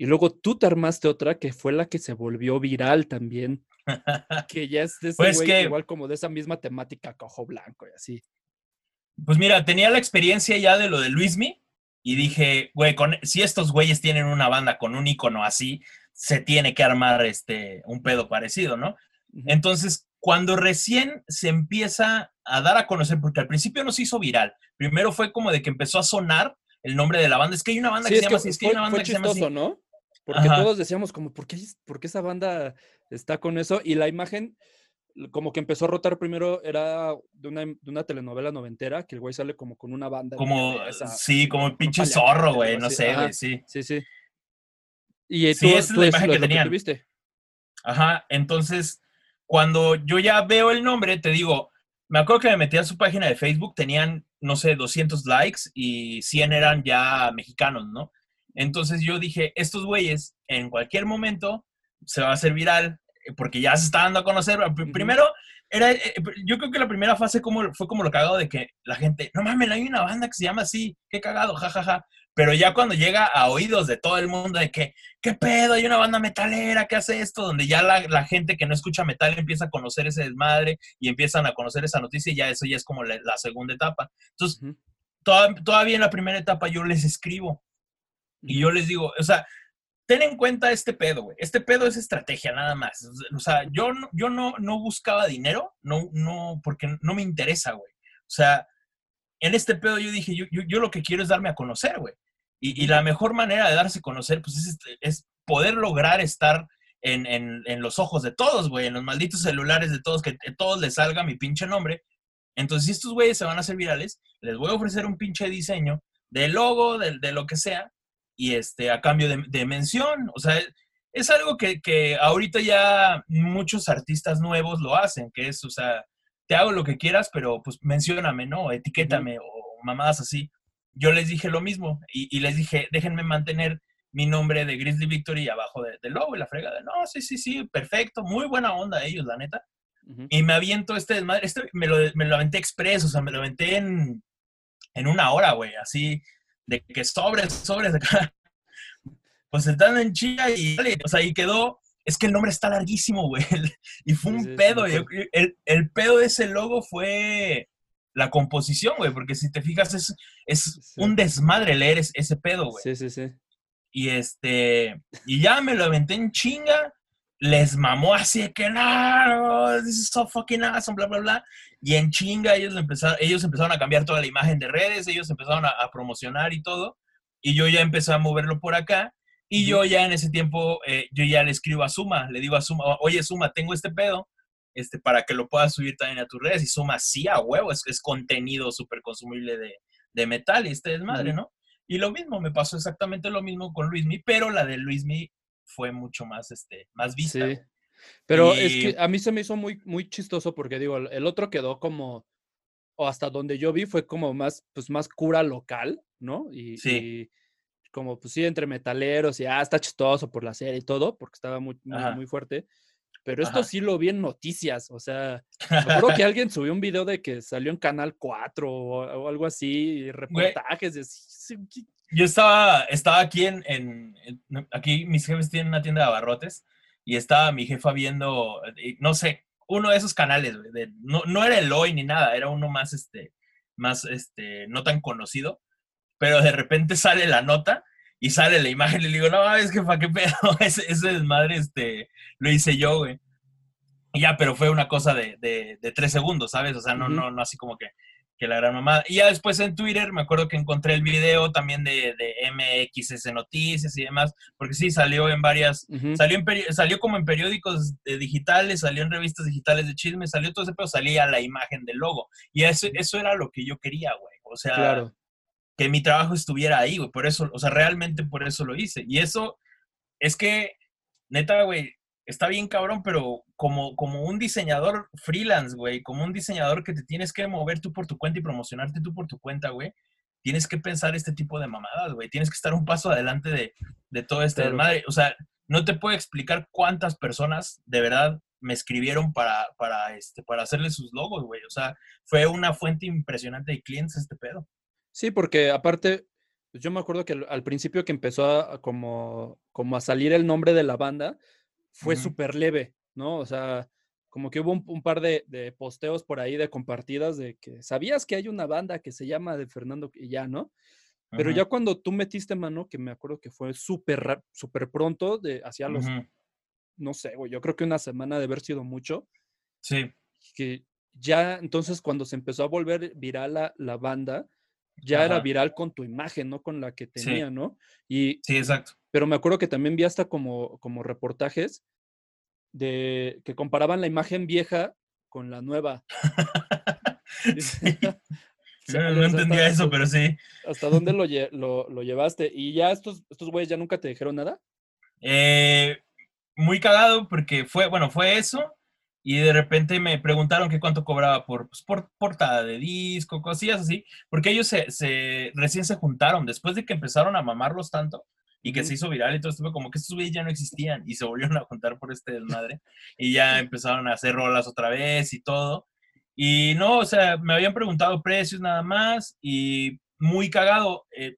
y luego tú te armaste otra que fue la que se volvió viral también, que ya es de ese Pues güey que- igual como de esa misma temática cojo blanco y así. Pues mira, tenía la experiencia ya de lo de Luismi y dije, güey, con, si estos güeyes tienen una banda con un icono así, se tiene que armar este, un pedo parecido, ¿no? Entonces, cuando recién se empieza a dar a conocer, porque al principio no se hizo viral, primero fue como de que empezó a sonar el nombre de la banda. Es que hay una banda Sí, que se llama así, es que hay una banda que se llama así. Porque Ajá. todos decíamos como, ¿por qué, ¿por qué esa banda está con eso? Y la imagen como que empezó a rotar primero, era de una, de una telenovela noventera, que el güey sale como con una banda. Como, esa, sí, como el pinche zorro, güey, no así. sé, güey, sí. Sí, sí. Y eh, Sí, tú, esa es tú la es imagen lo, que tenían. tuviste. Ajá, entonces, cuando yo ya veo el nombre, te digo, me acuerdo que me metí a su página de Facebook, tenían, no sé, 200 likes y 100 eran ya mexicanos, ¿no? Entonces yo dije, estos güeyes, en cualquier momento, se va a hacer viral, eh, porque ya se está dando a conocer. Primero, era, eh, pr- yo creo que la primera fase como, fue como lo cagado de que la gente, no mames, hay una banda que se llama así, qué cagado, jajaja. Pero ya cuando llega a oídos de todo el mundo de que, ¿qué pedo? Hay una banda metalera que hace esto, donde ya la, la gente que no escucha metal empieza a conocer ese desmadre y empiezan a conocer esa noticia y ya eso ya es como la, la segunda etapa. Entonces, toda- todavía en la primera etapa yo les escribo y yo les digo, o sea, ten en cuenta este pedo, güey. Este pedo es estrategia, nada más. O sea, yo no, yo no, no buscaba dinero, no, no, porque no me interesa, güey. O sea, en este pedo yo dije, yo, yo, yo lo que quiero es darme a conocer, güey. Y, y la mejor manera de darse a conocer, pues, es, este- es poder lograr estar en, en, en los ojos de todos, güey, en los malditos celulares de todos, que a todos les salga mi pinche nombre. Entonces, si estos güeyes se van a hacer virales, les voy a ofrecer un pinche diseño de logo, de, de lo que sea, y este, a cambio de, de mención. O sea, es algo que, que ahorita ya muchos artistas nuevos lo hacen, que es, o sea, te hago lo que quieras, pero pues mencióname, ¿no? Etiquétame o mamadas así. Yo les dije lo mismo y, y les dije, déjenme mantener mi nombre de Grizzly Victory abajo de- del logo y la fregada. No, sí, sí, sí, perfecto, muy buena onda ellos, la neta. Y me aviento este desmadre, este me lo, me lo aventé expreso, o sea, me lo aventé en, en una hora, güey, así, de que sobres, sobres, acá. Pues estando en China y, o sea, y quedó, es que el nombre está larguísimo, güey, y fue un sí, pedo, el, el pedo de ese logo fue la composición, güey, porque si te fijas es, es un desmadre leer es- ese pedo, güey. Sí, sí, sí. Y este, y ya me lo aventé en chinga, les mamó así de que no, this is so fucking awesome, bla, bla, bla. Y en chinga ellos, lo empezaron, ellos empezaron a cambiar toda la imagen de redes, ellos empezaron a, a promocionar y todo. Y yo ya empecé a moverlo por acá. Y yo ya en ese tiempo, eh, yo ya le escribo a Suma, le digo a Suma, oye Suma, tengo este pedo, este, para que lo puedas subir también a tus redes. Y Suma, sí, a huevo, es, es contenido súper consumible de, de metal y este desmadre. ¿no? Y lo mismo, me pasó exactamente lo mismo con Luismi, pero la de Luismi fue mucho más, este, más vista. Sí. Pero es Y- que a mí se me hizo muy, muy chistoso porque digo, el- otro quedó como, o hasta donde yo vi fue como más, pues más cura local, ¿no? Y, Sí. y como, pues sí, entre metaleros y, ah, está chistoso por la serie y todo, porque estaba muy, muy, muy fuerte. Pero esto Ajá. sí lo vi en noticias, o sea, acuerdo que alguien subió un video de que salió en Canal 4 o, o algo así, y reportajes de... sí, sí, ¿qué- Yo estaba, estaba aquí en, en- en- aquí mis jefes tienen una tienda de abarrotes y estaba mi jefa viendo, eh, no sé, uno de esos canales, güey, de- no, no era el hoy ni nada, era uno más, este, más, este, no tan conocido, pero de repente sale la nota y sale la imagen y le digo, no, es que pa' qué pedo, ese, ese desmadre, este, lo hice yo, güey. Y ya, pero fue una cosa de, de, de tres segundos, ¿sabes? O sea, no, Ujú. no, no así como que, que la gran mamada. Y ya después en Twitter me acuerdo que encontré el video también de, de MXS Noticias y demás, porque sí, salió en varias, salió, en salió como en periódicos eh, digitales, salió en revistas digitales de chisme, salió todo ese pero salía la imagen del logo. Y eso, eso era lo que yo quería, güey. O sea, Claro. que mi trabajo estuviera ahí, güey. Por eso, o sea, realmente por eso lo hice. Y eso es que, neta, güey, está bien cabrón, pero como, como un diseñador freelance, güey, como un diseñador que te tienes que mover tú por tu cuenta y promocionarte tú por tu cuenta, güey, tienes que pensar este tipo de mamadas, güey. Tienes que estar un paso adelante de, de todo este Claro. desmadre. O sea, no te puedo explicar cuántas personas de verdad me escribieron para, para, este, para hacerle sus logos, güey. O sea, fue una fuente impresionante de clientes este pedo. Sí, porque aparte, pues, yo me acuerdo que al- principio que empezó a como, como a salir el nombre de la banda, fue Ujú. súper leve, ¿no? O sea, como que hubo un, un par de, de posteos por ahí de compartidas de que sabías que hay una banda que se llama de Fernando y ya, ¿no? Pero ya cuando tú metiste mano, que me acuerdo que fue súper súper pronto, de hacia los, no sé, güey, yo creo que una semana de haber sido mucho, Sí, que ya entonces cuando se empezó a volver viral la, la banda, ya era viral con tu imagen, no con la que Sí. tenía, ¿no? Y, sí, exacto. Pero me acuerdo que también vi hasta como, como reportajes de que comparaban la imagen vieja con la nueva. Sí. No, no hasta- entendía eso, pero sí. ¿Hasta dónde lo, lle- lo, lo llevaste? ¿Y ya estos, estos güeyes ya nunca te dijeron nada? Eh, muy cagado porque fue, bueno, fue eso. Y de repente me preguntaron que cuánto cobraba por, pues, por portada de disco, cosillas así. Porque ellos se, se- recién se juntaron. Después de que empezaron a mamarlos tanto y que se hizo viral y todo esto, como que estos güeyes ya no existían y se volvieron a juntar por este desmadre. y ya empezaron a hacer rolas otra vez y todo. Y no, o sea, me habían preguntado precios nada más y muy cagado. eh,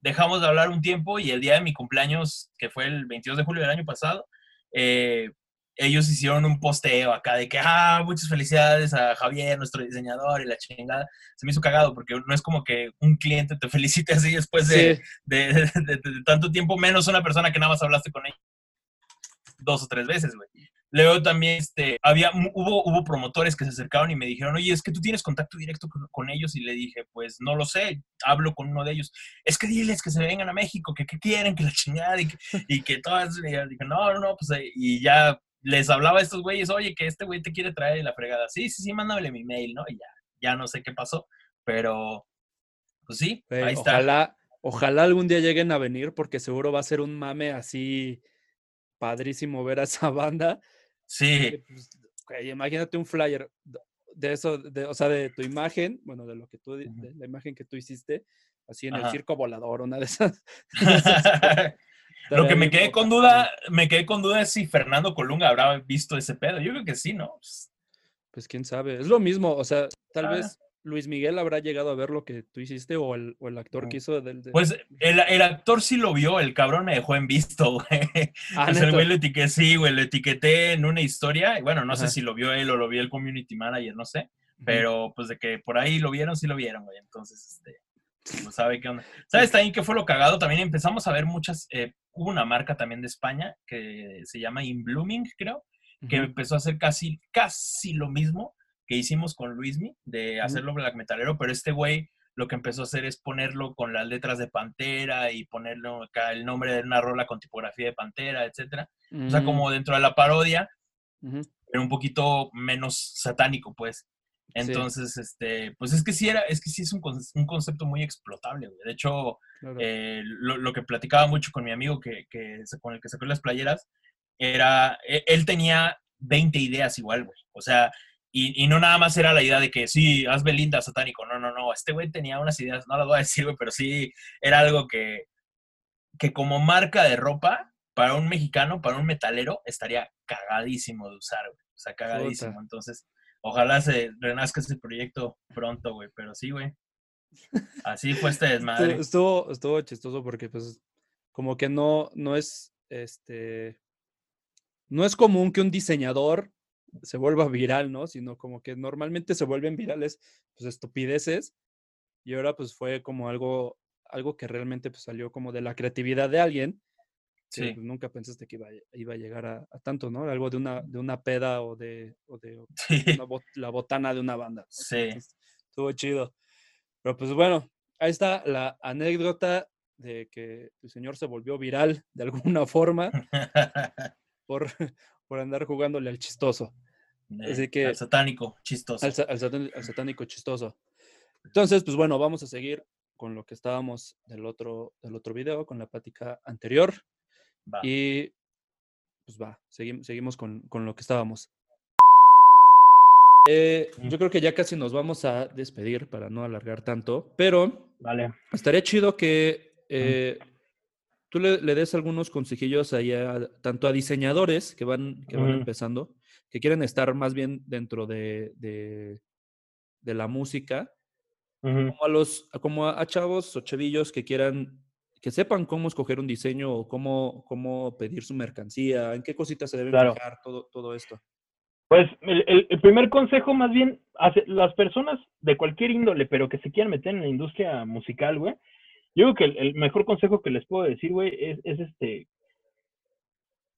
dejamos de hablar un tiempo y el día de mi cumpleaños, que fue el 22 de julio del año pasado, eh, ellos hicieron un posteo acá de que, ah, muchas felicidades a Javier, nuestro diseñador y la chingada. Se me hizo cagado porque no es como que un cliente te felicite así después de, Sí, de, de- de- de tanto tiempo, menos una persona que nada más hablaste con ella dos o tres veces, güey. Luego también este, había, hubo, hubo promotores que se acercaron y me dijeron, oye, es que tú tienes contacto directo con, con ellos. Y le dije, pues no lo sé, hablo con uno de ellos. Es que diles que se vengan a México, que qué quieren, que la chingada y que, y que todas. Y dije, no, no, no, pues eh", y ya les hablaba a estos güeyes, oye, que este güey te quiere traer la fregada. Sí, sí, sí, mándale mi mail, ¿no? Y ya, ya no sé qué pasó, pero pues sí, ahí está. ojalá, ojalá algún día lleguen a venir porque seguro va a ser un mame así padrísimo ver a esa banda. Sí, pues, imagínate un flyer de eso, de, o sea, de tu imagen, bueno, de lo que tú, de la imagen que tú hiciste, así en el circo volador, una de esas. de esas cosas, Lo que me quedé con duda, me quedé con duda es si Fernando Colunga habrá visto ese pedo. Yo creo que sí, ¿no? Pues, Pues quién sabe, es lo mismo, o sea, tal Ah. vez Luis Miguel habrá llegado a ver lo que tú hiciste o el, o el actor Ujú. que hizo del... de- Pues el, el actor sí lo vio, el cabrón me dejó en visto, güey. Ah, O sea, el güey lo etiqueté, sí, güey, lo etiqueté en una historia. Y bueno, no sé si lo vio él o lo vio el community manager, no sé. Pero pues de que por ahí lo vieron, sí lo vieron, güey. Entonces, este, pues sabe qué onda. ¿Sabes también qué fue lo cagado? También empezamos a ver muchas, eh, hubo una marca también de España que se llama In Blooming, creo, que empezó a hacer casi, casi lo mismo que hicimos con Luismi, de hacerlo black metalero, pero este güey lo que empezó a hacer es ponerlo con las letras de Pantera y ponerlo acá el nombre de una rola con tipografía de Pantera, etcétera. O sea, Mm, como dentro de la parodia, pero un poquito menos satánico, pues. Entonces, este, pues es que sí era, es que sí es un, un concepto muy explotable, güey. De hecho, Claro. eh, lo, lo que platicaba mucho con mi amigo que, que con el que sacó las playeras, era, e- él tenía 20 ideas igual, güey. O sea, y, y no nada más era la idea de que sí, haz Belinda satánico. No, no, no. Este güey tenía unas ideas, no las voy a decir, güey, pero sí era algo que, que como marca de ropa, para un mexicano, para un metalero, estaría cagadísimo de usar, güey. O sea, cagadísimo. Entonces, ojalá se renazca ese proyecto pronto, güey. Pero sí, güey. Así fue este desmadre. estuvo, estuvo chistoso porque pues como que no, no es este, no es común que un diseñador se vuelva viral, ¿no? Sino como que normalmente se vuelven virales pues estupideces y ahora pues fue como algo, algo que realmente pues salió como de la creatividad de alguien Sí. pues, nunca pensaste que iba, iba a llegar a, a tanto, ¿no? Algo de una, de una peda o de, o de Sí. una bot- la botana de una banda. ¿no? Sí. Entonces, estuvo chido. Pero pues bueno, ahí está la anécdota de que el señor se volvió viral de alguna forma por, por andar jugándole al chistoso, Así Eh, que- Al satánico, chistoso. al, sa- al satán- al satánico chistoso. Entonces, pues bueno, vamos a seguir con lo que estábamos del otro, del otro video, con la plática anterior. Va. Y pues va, seguimos, seguimos con, con lo que estábamos. Eh, Mm. yo creo que ya casi nos vamos a despedir para no alargar tanto, pero Vale. estaría chido que eh, tú le, le des algunos consejillos ahí a- tanto a diseñadores que van, que van empezando, que quieren estar más bien dentro de, de, de la música, como a los, como a, a chavos o chavillos que quieran, que sepan cómo escoger un diseño o cómo, cómo pedir su mercancía, en qué cositas se deben Claro. fijar, todo, todo esto. Pues el, el- el primer consejo, más bien, hacia las personas de cualquier índole, pero que se quieran meter en la industria musical, güey, yo creo que el, el mejor consejo que les puedo decir, güey, es, es este.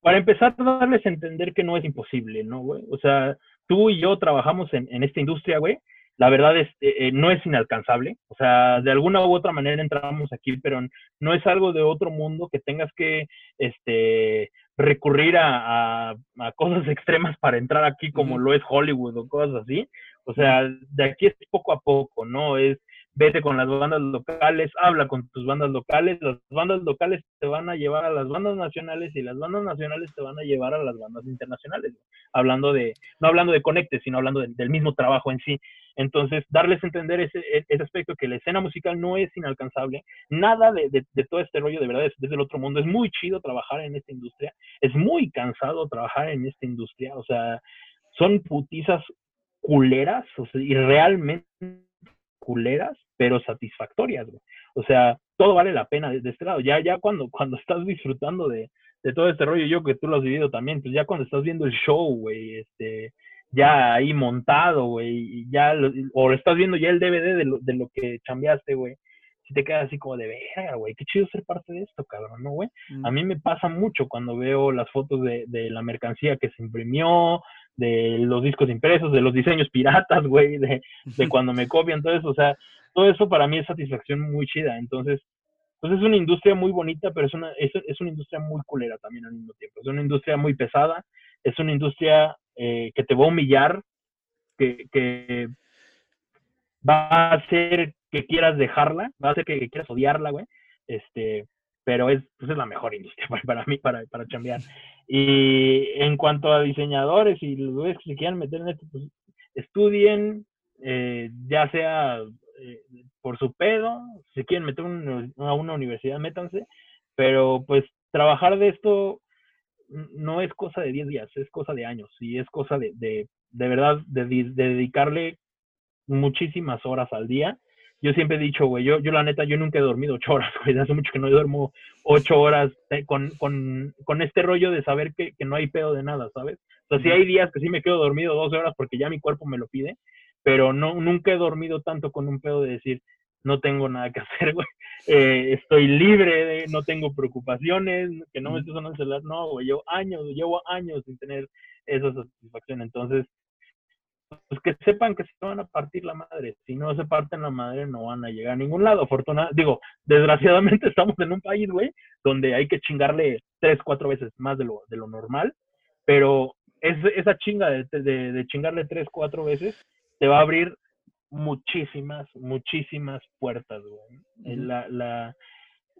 Para empezar, darles a entender que no es imposible, ¿no, güey? O sea, tú y yo trabajamos en, en esta industria, güey. La verdad es, eh, eh, no es inalcanzable. O sea, de alguna u otra manera entramos aquí, pero no es algo de otro mundo que tengas que, este, recurrir a, a- a cosas extremas para entrar aquí como lo es Hollywood o cosas así. O sea, de aquí es poco a poco, ¿no? Es vete con las bandas locales, habla con tus bandas locales, las bandas locales te van a llevar a las bandas nacionales y las bandas nacionales te van a llevar a las bandas internacionales. Hablando de, no hablando de conectes, sino hablando de- del mismo trabajo en sí. Entonces, darles a entender ese, ese aspecto que la escena musical no es inalcanzable, nada de, de- de todo este rollo de verdad es desde el otro mundo. Es muy chido trabajar en esta industria, es muy cansado trabajar en esta industria, o sea, son putizas culeras, o sea, y realmente culeras, pero satisfactorias, güey. O sea, todo vale la pena desde este lado. Ya, ya cuando, cuando estás disfrutando de, de todo este rollo, yo que tú lo has vivido también, pues ya cuando estás viendo el show, güey, este, ya ahí montado, güey, y ya, lo- o lo estás viendo ya el DVD de lo, de lo que chambeaste, güey, si te quedas así como de verga, güey, qué chido ser parte de esto, cabrón, ¿no, güey? A mí me pasa mucho cuando veo las fotos de, de la mercancía que se imprimió, de los discos impresos, de los diseños piratas, güey, de, de cuando me copian, todo eso, o sea, todo eso para mí es satisfacción muy chida. Entonces, pues es una industria muy bonita, pero es una, es, es una industria muy culera también al mismo tiempo. Es una industria muy pesada, es una industria eh, que te va a humillar, que, que va a hacer que quieras dejarla, va a hacer que, que quieras odiarla, güey. Este, pero es, pues es la mejor industria para, mí, para, para chambear. Y en cuanto a diseñadores y los que se quieran meter en esto, pues estudien, eh, ya sea eh, por su pedo, si quieren meter un- a una universidad, métanse, pero pues trabajar de esto no es cosa de 10 días, es cosa de años y es cosa de, de, de verdad, de, de dedicarle muchísimas horas al día. Yo siempre he dicho, güey, yo, yo la neta, yo nunca he dormido ocho horas, güey, hace mucho que no duermo ocho horas eh, con, con, con este rollo de saber que, que no hay pedo de nada, ¿sabes? O sea, sí hay días que sí me quedo dormido 12 horas porque ya mi cuerpo me lo pide, pero no, nunca he dormido tanto con un pedo de decir, no tengo nada que hacer, güey. Eh, estoy libre, de, no tengo preocupaciones, que no me esté sonando el celular, no, güey, llevo años, llevo años sin tener esa satisfacción. Entonces, pues que sepan que se van a partir la madre. Si no se parten la madre, no van a llegar a ningún lado. Afortuna, digo, desgraciadamente estamos en un país, güey, donde hay que chingarle tres, cuatro veces más de lo, de lo normal, pero es, esa chinga de, de, de chingarle tres, cuatro veces te va a abrir muchísimas, muchísimas puertas, güey. La, la,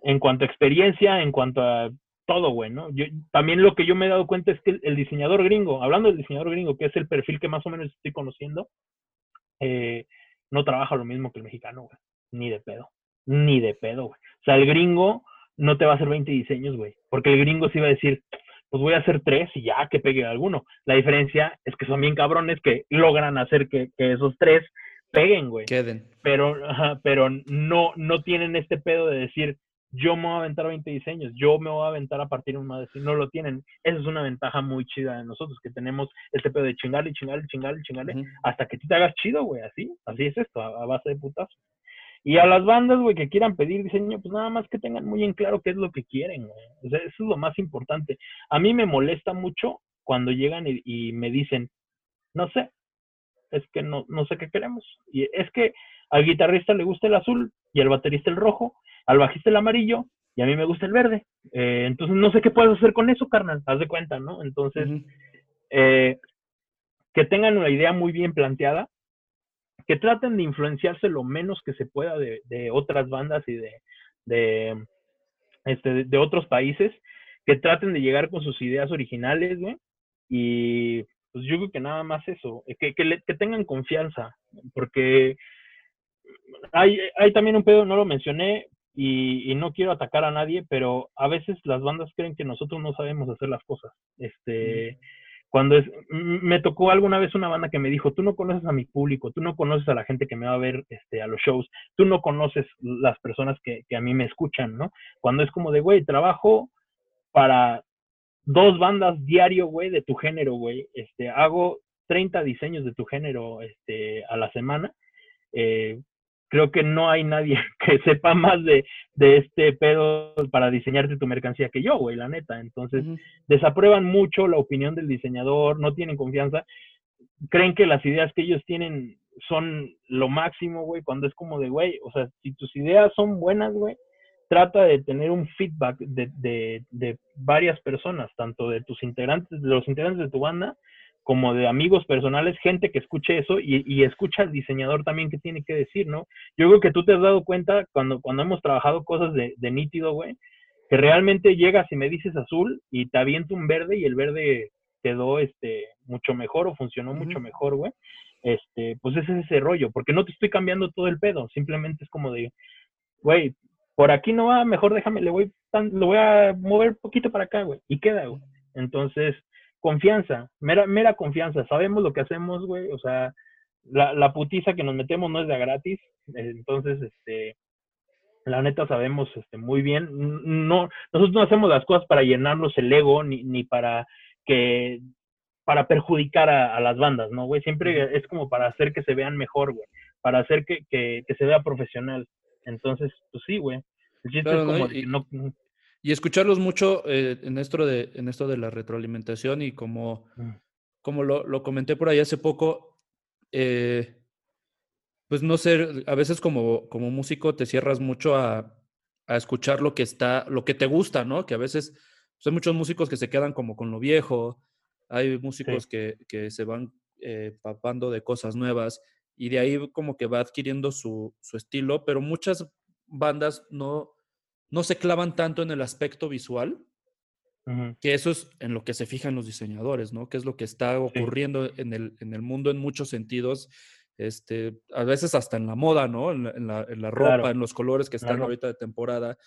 en cuanto a experiencia, en cuanto a todo, güey, ¿no? Yo, también lo que yo me he dado cuenta es que el, el diseñador gringo, hablando del diseñador gringo, que es el perfil que más o menos estoy conociendo, eh, no trabaja lo mismo que el mexicano, güey. Ni de pedo. Ni de pedo, güey. O sea, el gringo no te va a hacer 20 diseños, güey. Porque el gringo sí va a decir, pues voy a hacer tres y ya que pegue alguno. La diferencia es que son bien cabrones que logran hacer que, que esos tres peguen, güey Queden. pero, pero no, no tienen este pedo de decir, yo me voy a aventar 20 diseños, yo me voy a aventar a partir de un madre, no lo tienen. Esa es una ventaja muy chida de nosotros, que tenemos este pedo de chingarle, chingarle, chingarle, chingarle, Ujú. hasta que tú te hagas chido, güey, así, así es esto, a, a base de putas. Y a las bandas, güey, que quieran pedir diseño, pues nada más que tengan muy en claro qué es lo que quieren, güey. O sea, eso es lo más importante. A mí me molesta mucho cuando llegan y, y me dicen, no sé, es que no, no sé qué queremos. Y es que al guitarrista le gusta el azul y al baterista el rojo, al bajista el amarillo y a mí me gusta el verde. Eh, entonces no sé qué puedes hacer con eso, carnal, haz de cuenta, ¿no? Entonces, eh, que tengan una idea muy bien planteada, que traten de influenciarse lo menos que se pueda de, de otras bandas y de, de, este, de otros países, que traten de llegar con sus ideas originales, güey, y pues yo creo que nada más eso, que, que, le, que tengan confianza, porque hay, hay también un pedo, no lo mencioné, y, y, no quiero atacar a nadie, pero a veces las bandas creen que nosotros no sabemos hacer las cosas. Este, cuando es, me tocó alguna vez una banda que me dijo, tú no conoces a mi público, tú no conoces a la gente que me va a ver este, a los shows, tú no conoces las personas que, que a mí me escuchan, ¿no? Cuando es como de, güey, trabajo para dos bandas diario, güey, de tu género, güey. Este, hago 30 diseños de tu género este, a la semana. Eh, creo que no hay nadie que sepa más de, de, este pedo para diseñarte tu mercancía que yo, güey, la neta. Entonces, desaprueban mucho la opinión del diseñador, no tienen confianza, creen que las ideas que ellos tienen son lo máximo, güey, cuando es como de, güey, o sea, si tus ideas son buenas, güey, trata de tener un feedback de, de, de varias personas, tanto de tus integrantes, de los integrantes de tu banda, como de amigos personales, gente que escuche eso y, y, escucha al diseñador también que tiene que decir, ¿no? Yo creo que tú te has dado cuenta cuando, cuando hemos trabajado cosas de, de nítido, güey, que realmente llegas y me dices azul y te aviento un verde y el verde quedó este, mucho mejor o funcionó uh -huh. mucho mejor, güey. Este, pues ese es ese rollo, porque no te estoy cambiando todo el pedo, simplemente es como de, güey, por aquí no va, mejor déjame, le voy, lo voy a mover poquito para acá, güey, y queda, güey. Entonces, confianza, mera, mera confianza, sabemos lo que hacemos, güey, o sea, la, la putiza que nos metemos no es de gratis, entonces, este, la neta sabemos este, muy bien, no, nosotros no hacemos las cosas para llenarnos el ego, ni, ni para que, para perjudicar a, a las bandas, ¿no, güey? Siempre es como para hacer que se vean mejor, güey, para hacer que, que, que se vea profesional. Entonces, pues sí, güey. El chiste claro, es como ¿no? Y, no, y escucharlos mucho eh, en, esto de, en esto de la retroalimentación y como, mm. como lo, lo, comenté por ahí hace poco, eh, pues no sé, a veces como, como músico te cierras mucho a, a, escuchar lo que está, lo que te gusta, ¿no? Que a veces pues hay muchos músicos que se quedan como con lo viejo, hay músicos sí. que, que, se van eh, papando de cosas nuevas y de ahí como que va adquiriendo su, su estilo, pero muchas bandas no, no se clavan tanto en el aspecto visual, uh -huh. que eso es en lo que se fijan los diseñadores, ¿no? Que es lo que está ocurriendo sí. en, el, en el mundo en muchos sentidos, este, a veces hasta en la moda, ¿no? En la, en la, en la ropa, claro. en los colores que están claro. ahorita de temporada.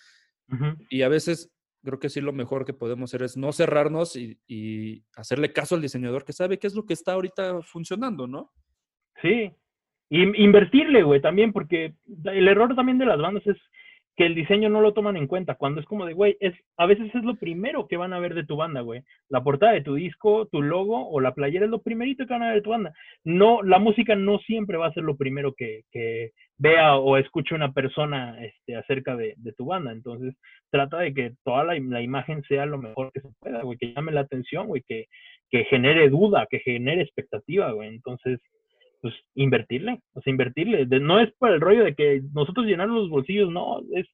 Uh -huh. Y a veces creo que sí lo mejor que podemos hacer es no cerrarnos y, y, hacerle caso al diseñador que sabe qué es lo que está ahorita funcionando, ¿no? Sí, y invertirle, güey, también, porque el error también de las bandas es que el diseño no lo toman en cuenta. Cuando es como de, güey, es, a veces es lo primero que van a ver de tu banda, güey. La portada de tu disco, tu logo o la playera es lo primerito que van a ver de tu banda. No, la música no siempre va a ser lo primero que, que vea o escuche una persona este, acerca de, de, tu banda. Entonces, trata de que toda la, la, imagen sea lo mejor que se pueda, güey, que llame la atención, güey, que, que genere duda, que genere expectativa, güey. Entonces, pues invertirle, o sea, invertirle. De, no es por el rollo de que nosotros llenar los bolsillos, no, es,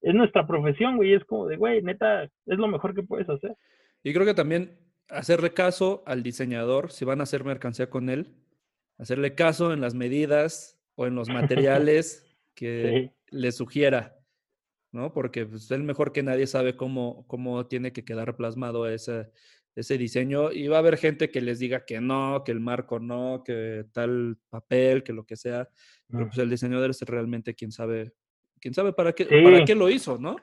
es nuestra profesión, güey, es como de, güey, neta, es lo mejor que puedes hacer. Y creo que también hacerle caso al diseñador, si van a hacer mercancía con él, hacerle caso en las medidas o en los materiales que sí. le sugiera, ¿no? Porque pues, él mejor que nadie sabe cómo, cómo tiene que quedar plasmado ese, ese diseño y va a haber gente que les diga que no, que el marco no, que tal papel, que lo que sea, pero pues el diseñador es realmente quien sabe, quien sabe para qué, sí. para qué lo hizo, ¿no?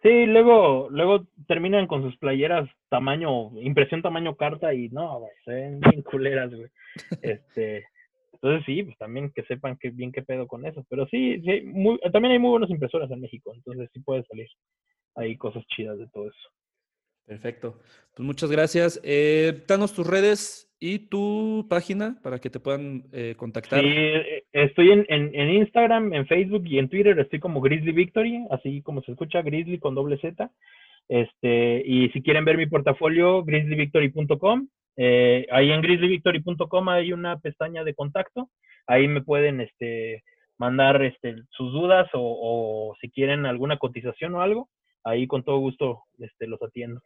Sí, luego, luego terminan con sus playeras tamaño, impresión tamaño carta y no, güey, se ven bien culeras, güey. Este, entonces sí, pues también que sepan que bien qué pedo con eso. Pero sí, sí muy, también hay muy buenas impresoras en México, entonces sí puede salir ahí cosas chidas de todo eso. Perfecto. Pues muchas gracias. Eh, danos tus redes y tu página para que te puedan eh, contactar. Sí, eh, estoy en, en, en, Instagram, en Facebook y en Twitter. Estoy como Grizzly Victory, así como se escucha, Grizzly con doble Z. Este, y si quieren ver mi portafolio, grizzlyvictory.com. Eh, ahí en grizzlyvictory.com hay una pestaña de contacto. Ahí me pueden este, mandar este, sus dudas o, o si quieren alguna cotización o algo. Ahí con todo gusto este, los atiendo.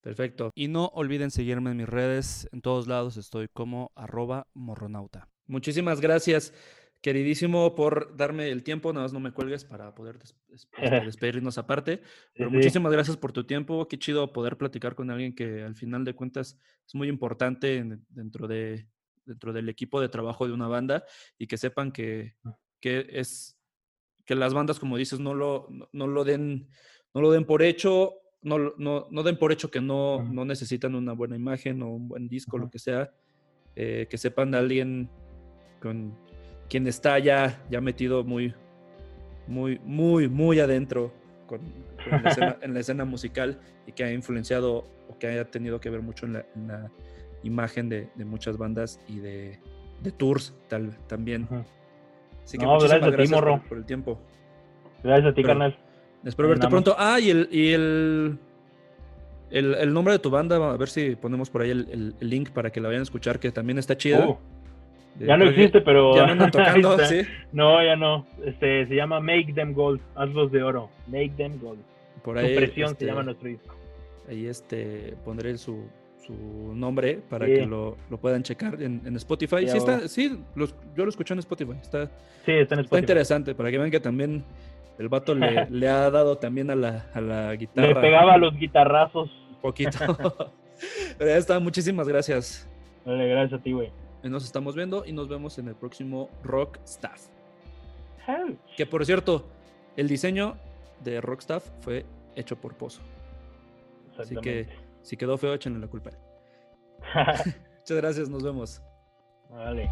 Perfecto. Y no olviden seguirme en mis redes. En todos lados estoy como arroba morronauta. Muchísimas gracias, queridísimo, por darme el tiempo. Nada más no me cuelgues para poder des- des- este, despedirnos aparte. Pero sí. muchísimas gracias por tu tiempo. Qué chido poder platicar con alguien que al final de cuentas es muy importante en- dentro, de, dentro del equipo de trabajo de una banda y que sepan que, que es que las bandas, como dices, no lo, no, no lo den, no lo den por hecho, no, no, no den por hecho que no, no necesitan una buena imagen o un buen disco, lo que sea. eh, que sepan de alguien con quien está ya, ya metido muy, muy, muy, muy adentro con, con la escena, en la escena musical y que ha influenciado o que haya tenido que ver mucho en la, en la imagen de, de muchas bandas y de, de tours tal, también. Así que No, muchísimas gracias a ti, gracias por, el tiempo. Gracias a ti, Pero- carnal. Espero verte pronto. Ah, y el, y el, el, el nombre de tu banda, a ver si ponemos por ahí el, el- link para que la vayan a escuchar, que también está chida. Eh, ya no existe, pero. Ya no tocando, está. sí. No, ya no. Este, se llama Make Them Gold. Hazlos de oro. Make Them Gold. Por ahí, Supresión este, se llama nuestro disco. ahí este, pondré su, su nombre para Sí. que lo, lo puedan checar en, en Spotify. Sí, está, sí los- yo lo escuché en Spotify. Está, Sí, está en está Spotify. interesante para que vean que también el vato le, le ha dado también a la, a la guitarra. Le pegaba a los guitarrazos. un poquito. Pero ya está, muchísimas gracias. Dale, gracias a ti, güey. Nos estamos viendo y nos vemos en el próximo Rock Staff. Que por cierto, el diseño de Rock Staff fue hecho por Pozo. Así que si quedó feo, échenle la culpa. Muchas gracias, nos vemos. Vale.